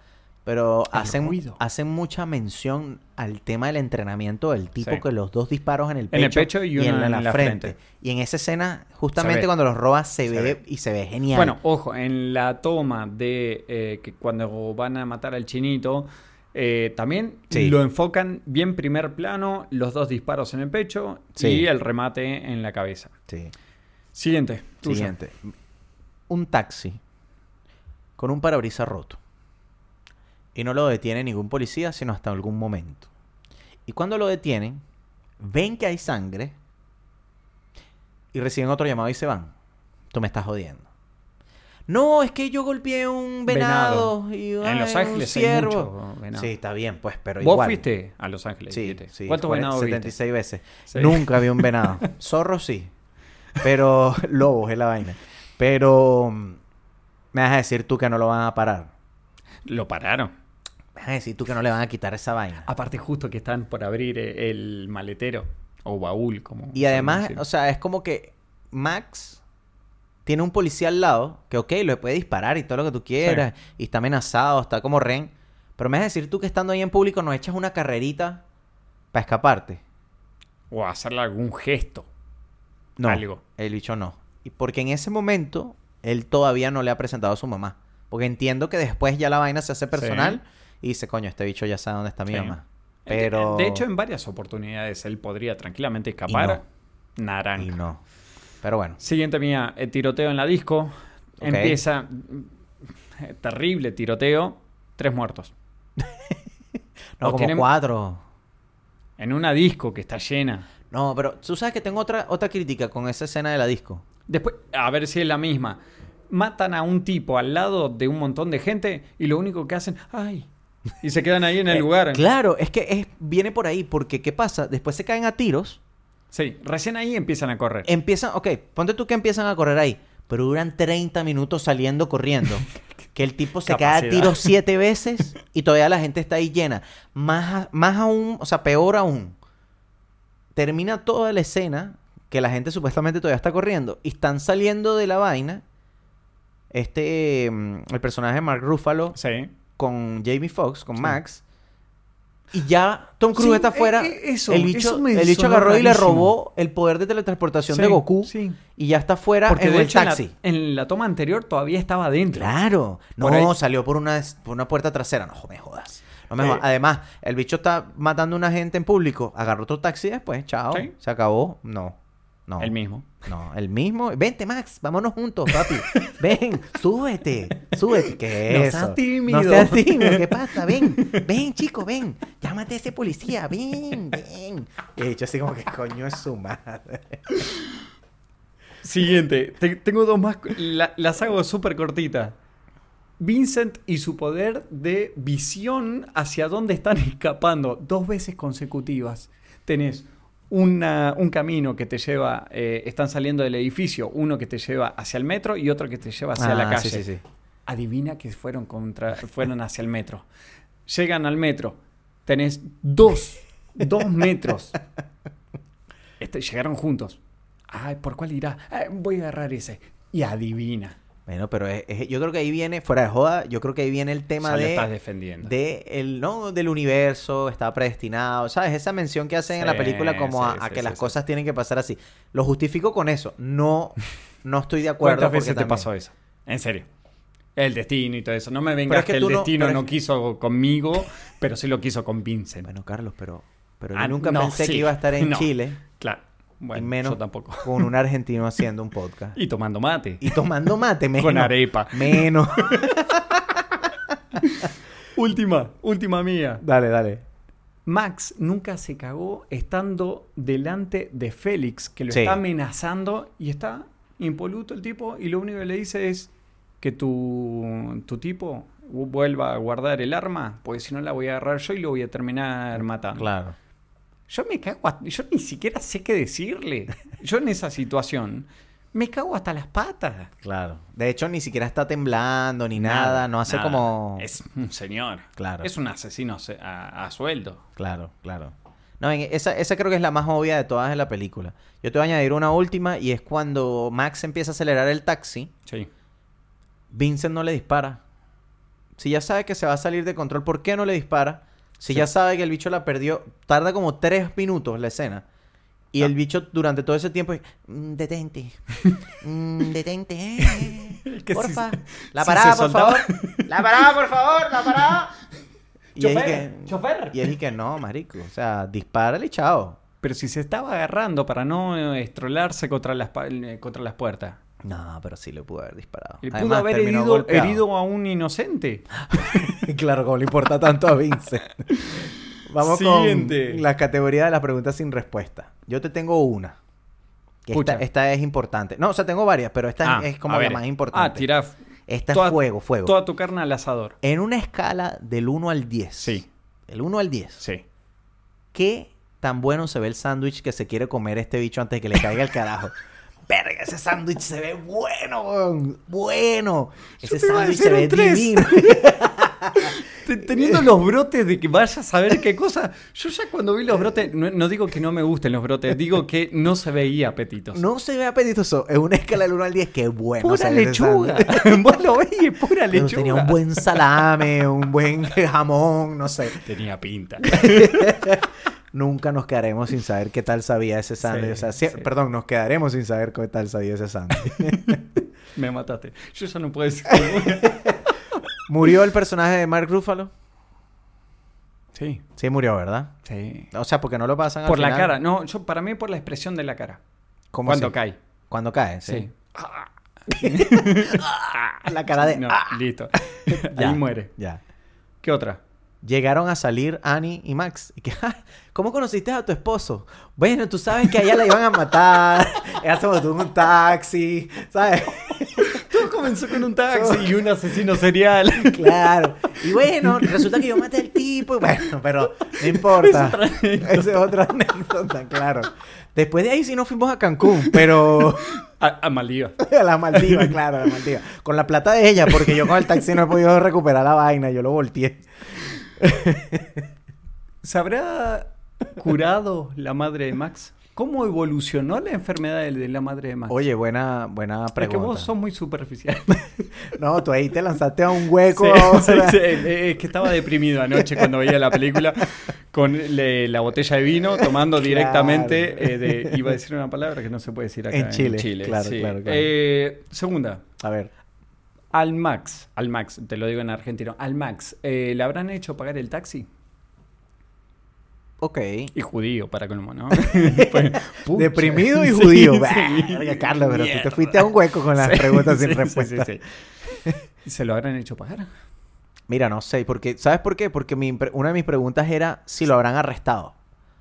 Pero El hacen, ruido. hacen mucha mención al tema del entrenamiento del tipo Sí. que los dos disparos en el pecho, En el pecho y uno en, en la, la frente. frente. Y en esa escena, justamente cuando los robas, se, Se ve, ve. y se ve genial. Bueno, ojo, en la toma de eh, que cuando van a matar al chinito, eh, también Sí. lo enfocan bien primer plano, los dos disparos en el pecho Sí. y el remate en la cabeza. Sí. Siguiente. tuya. Siguiente. Un taxi con un parabrisas roto. Y no lo detiene ningún policía, sino hasta algún momento. Y cuando lo detienen, ven que hay sangre y reciben otro llamado y se van. Tú me estás jodiendo. No, es que yo golpeé un venado. Venado. Y, En Los un Ángeles hay ciervo. mucho. Sí, está bien, pues, pero Vos igual. fuiste a Los Ángeles. Sí, sí. ¿Cuántos venados viste? 76 veces. Sí. Nunca vi un venado. [laughs] Zorro sí. Pero [laughs] lobos es la vaina. Pero mm, me vas a decir tú que no lo van a parar. Lo pararon. Me vas a decir tú que no le van a quitar esa vaina. Aparte justo que están por abrir eh, el maletero o baúl, como Y además, o sea, es como que Max tiene un policía al lado que, ok, le puede disparar y todo lo que tú quieras. Y está amenazado, está como ren. Pero me vas a decir tú que estando ahí en público no echas una carrerita para escaparte. o hacerle algún gesto. No, Algo. el bicho no. Y porque en ese momento él todavía no le ha presentado a su mamá. Porque entiendo que después ya la vaina se hace personal y dice, coño, este bicho ya sabe dónde está mi Sí. mamá. Pero... De hecho, en varias oportunidades él podría tranquilamente escapar. Naranja. Y no. Pero bueno. Siguiente mía, el tiroteo en la disco. Empieza mm, terrible tiroteo, tres muertos. [laughs] No, O como tienen- cuatro. En una disco que está llena. No, pero tú sabes que tengo otra, otra crítica con esa escena de la disco. Después, a ver si es la misma. Matan a un tipo al lado de un montón de gente y lo único que hacen, ay, y se quedan ahí en el Eh, lugar. Claro, es que es, viene por ahí, porque ¿qué pasa? Después se caen a tiros, Sí, recién ahí empiezan a correr. empiezan, ok, ponte tú que empiezan a correr ahí, pero duran 30 minutos saliendo corriendo. [laughs] que el tipo se cae a tiros siete veces y todavía la gente está ahí llena. Más, más aún, o sea, peor aún. Termina toda la escena que la gente supuestamente todavía está corriendo y están saliendo de la vaina. Este, mm, el personaje de Mark Ruffalo Sí. Con Jamie Foxx, con Max. Y ya Tom Cruise Sí, está afuera. eh, eh, eso, el bicho, eso el bicho agarró y le robó el poder de teletransportación de Goku. sí. Y ya está afuera Porque en el hecho en la- taxi. En, la, toma anterior todavía estaba adentro. Claro. No, Por ahí. salió por una, por una puerta trasera. No me jodas. No me Eh. jodas. Además, el bicho está matando a una gente en público. Agarró otro taxi después. Chao. Se acabó. No. No. El mismo. No, el mismo. Vente, Max, vámonos juntos, papi. [laughs] Ven, súbete, súbete. ¿Qué es No eso? seas tímido. No seas tímido, ¿qué [laughs] pasa? Ven, ven, chico, ven. Llámate a ese policía, ven, ven. Y he dicho así como que coño es su madre. Siguiente. Te- tengo dos más. la- las hago súper cortitas. Vincent y su poder de visión hacia dónde están escapando. Dos veces consecutivas. Tenés una- un camino que te lleva. eh, están saliendo del edificio. Uno que te lleva hacia el metro y otro que te lleva hacia la Ah, calle. sí, sí, sí. Adivina que fueron, contra, fueron hacia el metro. Llegan al metro. Tenés dos, dos metros. Este, llegaron juntos. Ay, ¿por cuál irá? "Ah, voy a agarrar ese. Y adivina. Bueno, pero es- es- yo creo que ahí viene, fuera de joda, yo creo que ahí viene el tema Ya lo de, estás defendiendo. de el, no, del universo, está predestinado, ¿sabes? Esa mención que hacen en la película como a, sí, a sí, que las cosas tienen que pasar así. Lo justifico con eso. No, [laughs] no estoy de acuerdo. ¿Cuántas veces te pasó eso? En serio. El destino y todo eso. No me vengas es que que, el no- destino no, es- quiso conmigo, pero sí lo quiso con Vincent. Bueno, Carlos, pero, pero yo Ah, nunca no, pensé que iba a estar en. [laughs] Chile Claro. Bueno, y menos yo tampoco. [laughs] con un argentino haciendo un podcast. Y tomando mate. Y tomando mate, [laughs] menos. Con arepa. Menos. [laughs] Última, última mía. dale, dale. Max nunca se cagó estando delante de Félix, que lo Sí. está amenazando y está impoluto el tipo y lo único que le dice es que tu, tu tipo vuelva a guardar el arma, porque si no la voy a agarrar yo y lo voy a terminar matando. Claro. Yo me cago, yo ni siquiera sé qué decirle. Yo en esa situación me cago hasta las patas. Claro. De hecho, ni siquiera está temblando ni nada. no hace nada. como. Es un señor. Claro. Es un asesino se- a, a sueldo. Claro, claro. No, esa, esa creo que es la más obvia de todas en la película. Yo te voy a añadir una última y es cuando Max empieza a acelerar el taxi, Sí. Vincent no le dispara. Si ya sabe que se va a salir de control, ¿por qué no le dispara? Si Sí. ya sabe que el bicho la perdió, tarda como tres minutos la escena. Y Ah. el bicho durante todo ese tiempo, "Mm, detente, [laughs] Mm, detente, eh. [laughs] porfa, si- [laughs] la parada, por soltaba- favor, la parada, por favor, la parada. Y Chofer, que, chofer. y que no, marico, o sea, dispárale chao. Pero si se estaba agarrando para no eh, estrolarse contra las, eh, contra las puertas. No, pero sí le pudo haber disparado. Y pudo Además, haber terminó herido, golpeado. herido a un inocente. [laughs] claro, como le importa tanto a Vincent. Vamos Siguiente. con la categoría de las preguntas sin respuesta. Yo te tengo una. Que esta, es importante. No, o sea, tengo varias, pero esta Ah, es como a la más importante. Ah, tira Esta toda- es fuego, fuego. toda tu carne al asador. En una escala del 1 al 10. Sí. El 1 al 10. Sí. ¿Qué tan bueno se ve el sándwich que se quiere comer este bicho antes de que le caiga el carajo? [laughs] Verga, ese sándwich se ve bueno, weón. Bueno. Ese sándwich se ve tres. divino. [laughs] Te- Teniendo los brotes de que vayas a saber qué cosa. Yo ya cuando vi los brotes, no, no digo que no me gusten los brotes, digo que no se veía apetitos. No se ve apetitoso. Es una escala del 1 al 10. Qué bueno. pura lechuga. [laughs] Vos lo es pura Pero lechuga. Tenía un buen salame, un buen jamón, no sé. Tenía pinta. [laughs] Nunca nos quedaremos sin saber qué tal sabía ese sándwich. Sí, o sea, sí. Perdón, nos quedaremos sin saber qué tal sabía ese sándwich. [laughs] Me mataste. Yo ya no puedo decir. [laughs] ¿Murió el personaje de Mark Ruffalo? Sí, Sí, murió, ¿verdad? sí. O sea, porque no lo pasan al Por la final. cara. No, yo para mí por la expresión de la cara. ¿Cómo Cuando cae. Cuando cae, sí. Sí. [laughs] La cara de... No, ¡Ah! listo. Ya, Ahí muere. Ya. ¿Qué otra? Llegaron a salir Annie y Max. Y que, [laughs] "Ah, ¿Cómo conociste a tu esposo? Bueno, tú sabes que a ella la iban a matar. [laughs] Ella se botó en un taxi, ¿sabes? [laughs] Todo comenzó con un taxi y un asesino serial. Claro. Y bueno, resulta que yo maté al tipo. Bueno, pero no importa. Esa es otra anécdota, claro. Después de ahí sí nos fuimos a Cancún, pero A, a Maldivas. a la Maldiva, claro, a la Maldiva. Con la plata de ella, porque yo con el taxi no he podido recuperar la vaina, yo lo volteé. [laughs] ¿Se habrá curado la madre de Max? ¿Cómo evolucionó la enfermedad de la madre de Max? Oye, buena, buena es que pregunta. vos sos muy superficial. [laughs] No, tú ahí te lanzaste a un hueco. [laughs] Sí, sí. Eh, Es que estaba deprimido anoche cuando veía la película con le- la botella de vino tomando Claro. directamente eh, de... Iba a decir una palabra que no se puede decir acá En Chile, claro, sí. claro, claro. Eh, segunda. A ver. Al Max, al Max, te lo digo en argentino, al Max, eh, ¿le habrán hecho pagar el taxi? Ok. Y judío, para colmo, ¿no? [laughs] Pues. Deprimido y judío. sí. Carlos, pero tú te fuiste a un hueco con las Sí, preguntas sin sí, respuesta. ¿Se lo habrán hecho pagar? Mira, no sé, porque ¿sabes por qué? Porque mi una de mis preguntas era si lo habrán arrestado.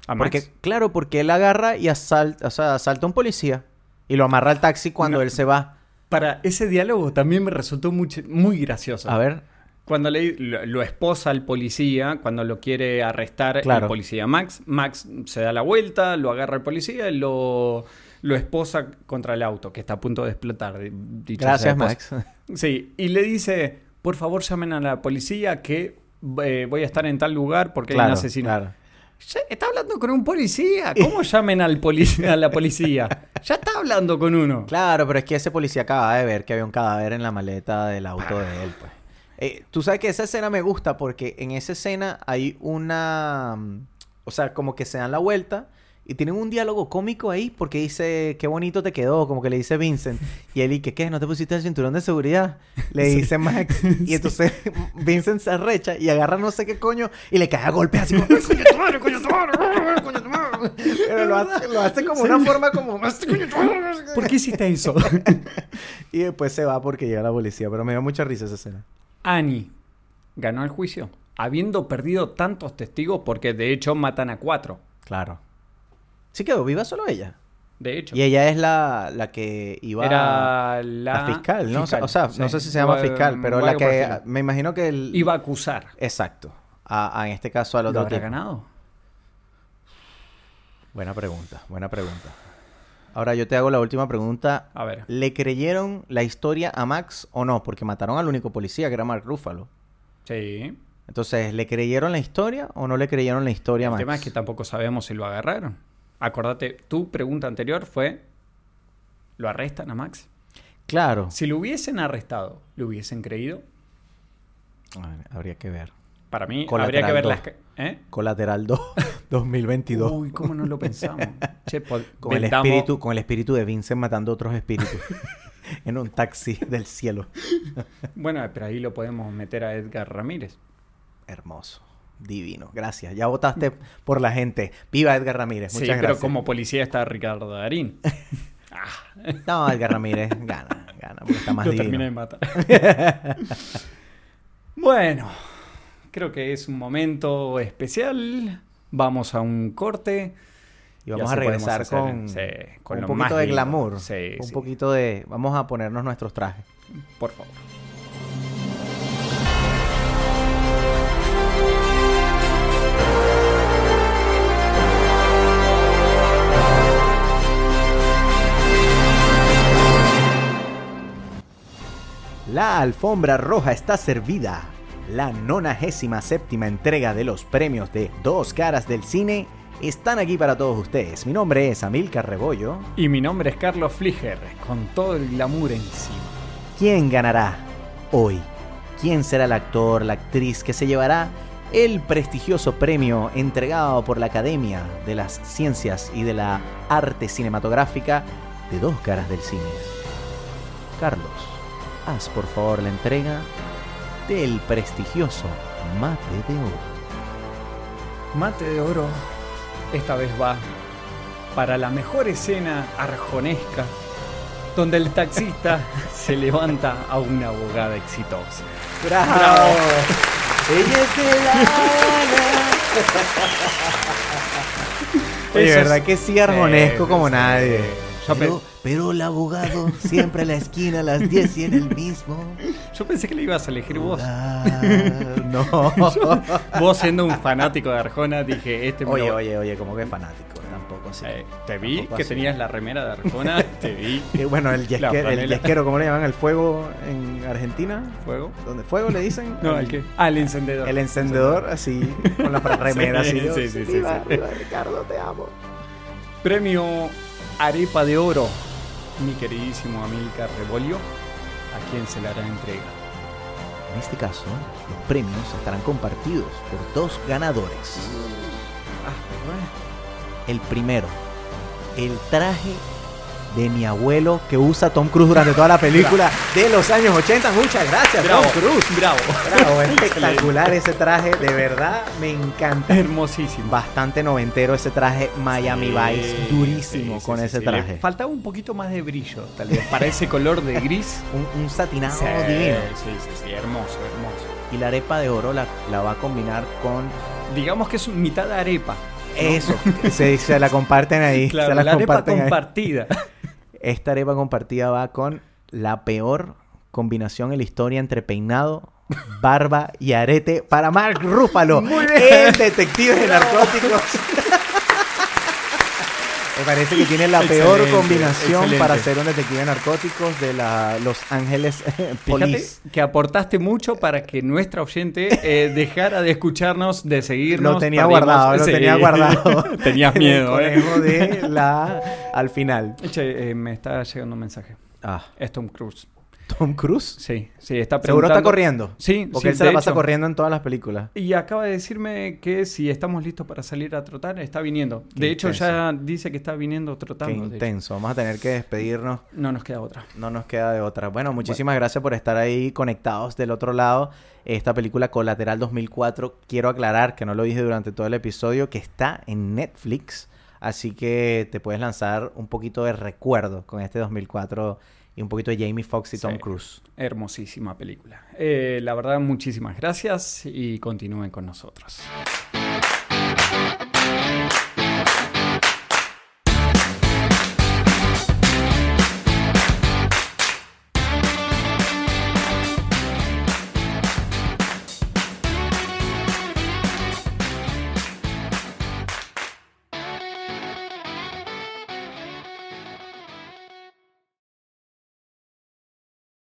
¿A Porque, Max? claro, porque él agarra y asalta, o sea, asalta a un policía y lo amarra al taxi cuando No. él se va. Para ese diálogo también me resultó mucho- muy gracioso. A ver, Cuando le, lo, lo esposa al policía, cuando lo quiere arrestar Claro. el policía Max, Max se da la vuelta, lo agarra el policía y lo, lo esposa contra el auto, que está a punto de explotar. dicho gracias. Max. [laughs] Sí, y le dice, por favor llamen a la policía que eh, voy a estar en tal lugar porque hay un claro, asesino. claro. Está hablando con un policía. ¿Cómo [laughs] llamen al policía, a la policía? Ya está hablando con uno. Claro, pero es que ese policía acaba de ver que había un cadáver en la maleta del auto de él, pues. Eh, Tú sabes que esa escena me gusta porque en esa escena hay una... mm, O sea, como que se dan la vuelta Y tienen un diálogo cómico ahí porque dice, qué bonito te quedó, como que le dice Vincent. Y él, y qué? ¿No te pusiste el cinturón de seguridad? Le dice Max. Y [laughs] entonces [laughs] Vincent se arrecha y agarra no sé qué coño y le cae a golpes así como, [laughs] "Coño tu madre, coño tu madre, coño tu madre". Pero lo hace, lo hace como una forma como. ¿Por qué hiciste eso? Y después se va porque llega la policía. Pero me dio mucha risa esa escena. Annie ganó el juicio, habiendo perdido tantos testigos porque de hecho matan a cuatro. Claro. Sí quedó viva solo ella. De hecho. Y ella es la, la que iba Era la, la fiscal, ¿no? fiscal, o sea, no sé si se llama fiscal, pero la el que... Me imagino que el... Iba a acusar. Exacto. A, a- en este caso al ¿Lo otro habrá tipo. ganado? Buena pregunta, buena pregunta. Ahora yo te hago la última pregunta. A ver. ¿Le creyeron la historia a Max o no? Porque mataron al único policía, que era Mark Ruffalo. Sí. Entonces, ¿le creyeron la historia o no le creyeron la historia a El Max? tema es que tampoco sabemos si lo agarraron. Acordate, tu pregunta anterior fue: ¿lo arrestan a Max? Claro. Si lo hubiesen arrestado, ¿lo hubiesen creído? Habría que ver. Para mí, Colateral habría que ver las. ¿Eh? Colateral 2, 2022. [laughs] Uy, ¿cómo no lo pensamos? [laughs] che, Con el, espíritu, con el espíritu de Vincent matando otros espíritus. [laughs] en un taxi del cielo. Bueno, pero ahí lo podemos meter a Edgar Ramírez. Hermoso. Divino. Gracias. Ya votaste por la gente. Viva Edgar Ramírez. Muchas sí, gracias. pero como policía está Ricardo Darín. [laughs] No, Edgar Ramírez gana. Gana porque está más lo divino. terminé de matar. [laughs] bueno, creo que es un momento especial. Vamos a un corte. Y vamos Y a regresar con, sí, con un poquito de glamour. Sí, un sí. poquito de... Vamos a ponernos nuestros trajes. Por favor. La alfombra roja está servida. La 97 séptima entrega de los premios de Dos Caras del Cine están aquí para todos ustedes. Mi nombre es Amilcar Rebollo. Y mi nombre es Carlos Fliger, con todo el glamour encima. ¿Quién ganará hoy? ¿Quién será el actor, la actriz que se llevará el prestigioso premio entregado por la Academia de las Ciencias y de la Arte Cinematográfica de Dos Caras del Cine? Carlos, haz por favor la entrega del prestigioso Mate de Oro. Mate de oro, esta vez va para la mejor escena arjonesca, donde el taxista [laughs] se levanta a una abogada exitosa. ¡Bravo! Bravo. Ella es de La Habana. Oye, Eso es- ¿verdad que sí, arjonesco como nadie? Pero, pe- pero el abogado siempre a la esquina a las 10 y en el mismo. [laughs] Yo pensé que le ibas a elegir vos. [laughs] No. Vos siendo un fanático de Arjona, dije, este Oye, lo- oye, oye, como que fanático, tampoco así. Eh, te vi Tampoco que así. tenías la remera de Arjona, [laughs] te vi. Que bueno, el, yesquero, ¿cómo le llaman? ¿El fuego en Argentina? ¿Fuego? ¿Dónde fuego le dicen? No, ¿el qué? Ah, el encendedor. El encendedor, así, con la remera, Sí, así. sí, sí, sí, sí. Ricardo, te amo. Premio Arepa de Oro, mi queridísimo Amilcar Rebolio, a quien se le hará entrega. En este caso, los premios estarán compartidos por dos ganadores. Ah, El primero, el traje de mi abuelo que usa Tom Cruise durante toda la película de los años 80. Muchas gracias, Bravo, Tom Cruise. bravo. Bravo, [laughs] espectacular ese traje, de verdad me encanta. Hermosísimo. Bastante noventero ese traje Miami Sí, Vice, durísimo sí, con ese traje. Le faltaba un poquito más de brillo, tal vez, para ese color de gris. [laughs] Un, un satinado divino. Sí, sí, sí, hermoso, hermoso. Y la arepa de oro la, la va a combinar con Digamos que es mitad de arepa. eso. [laughs] se, se la comparten ahí. Claro, se la, la arepa comparten ahí. Esta arepa compartida va con la peor combinación en la historia entre peinado, barba y arete para Mark Ruffalo, el detective de narcóticos. Me parece que tiene la [laughs] peor Excelente, combinación excelente. para ser un detective de narcóticos de la Los Ángeles Fíjate Police. que aportaste mucho para que nuestra oyente eh, [laughs] dejara de escucharnos, de seguirnos. Lo tenía Perdimos- guardado, lo Sí. tenía guardado. [laughs] Tenías miedo, El ¿eh? de la al final. Che, eh, me está llegando un mensaje. Ah, Es Tom Cruise. Tom Cruise. Sí, sí, está Seguro está preguntando- corriendo. Sí, Porque sí, él se la pasa hecho. corriendo en todas las películas. Y acaba de decirme que si estamos listos para salir a trotar, está viniendo. Qué de hecho, intenso. ya dice que está viniendo Qué trotando. hecho. intenso. Vamos a tener que despedirnos. No nos queda otra. No nos queda de otra. Bueno, muchísimas gracias por estar ahí conectados del otro lado. Esta película Colateral 2004, quiero aclarar que no lo dije durante todo el episodio, que está en Netflix. Así que te puedes lanzar un poquito de recuerdo con este 2004 y un poquito de Jamie Foxx y Tom Sí. Cruise. Hermosísima película. Eh, la verdad, muchísimas gracias y continúen con nosotros.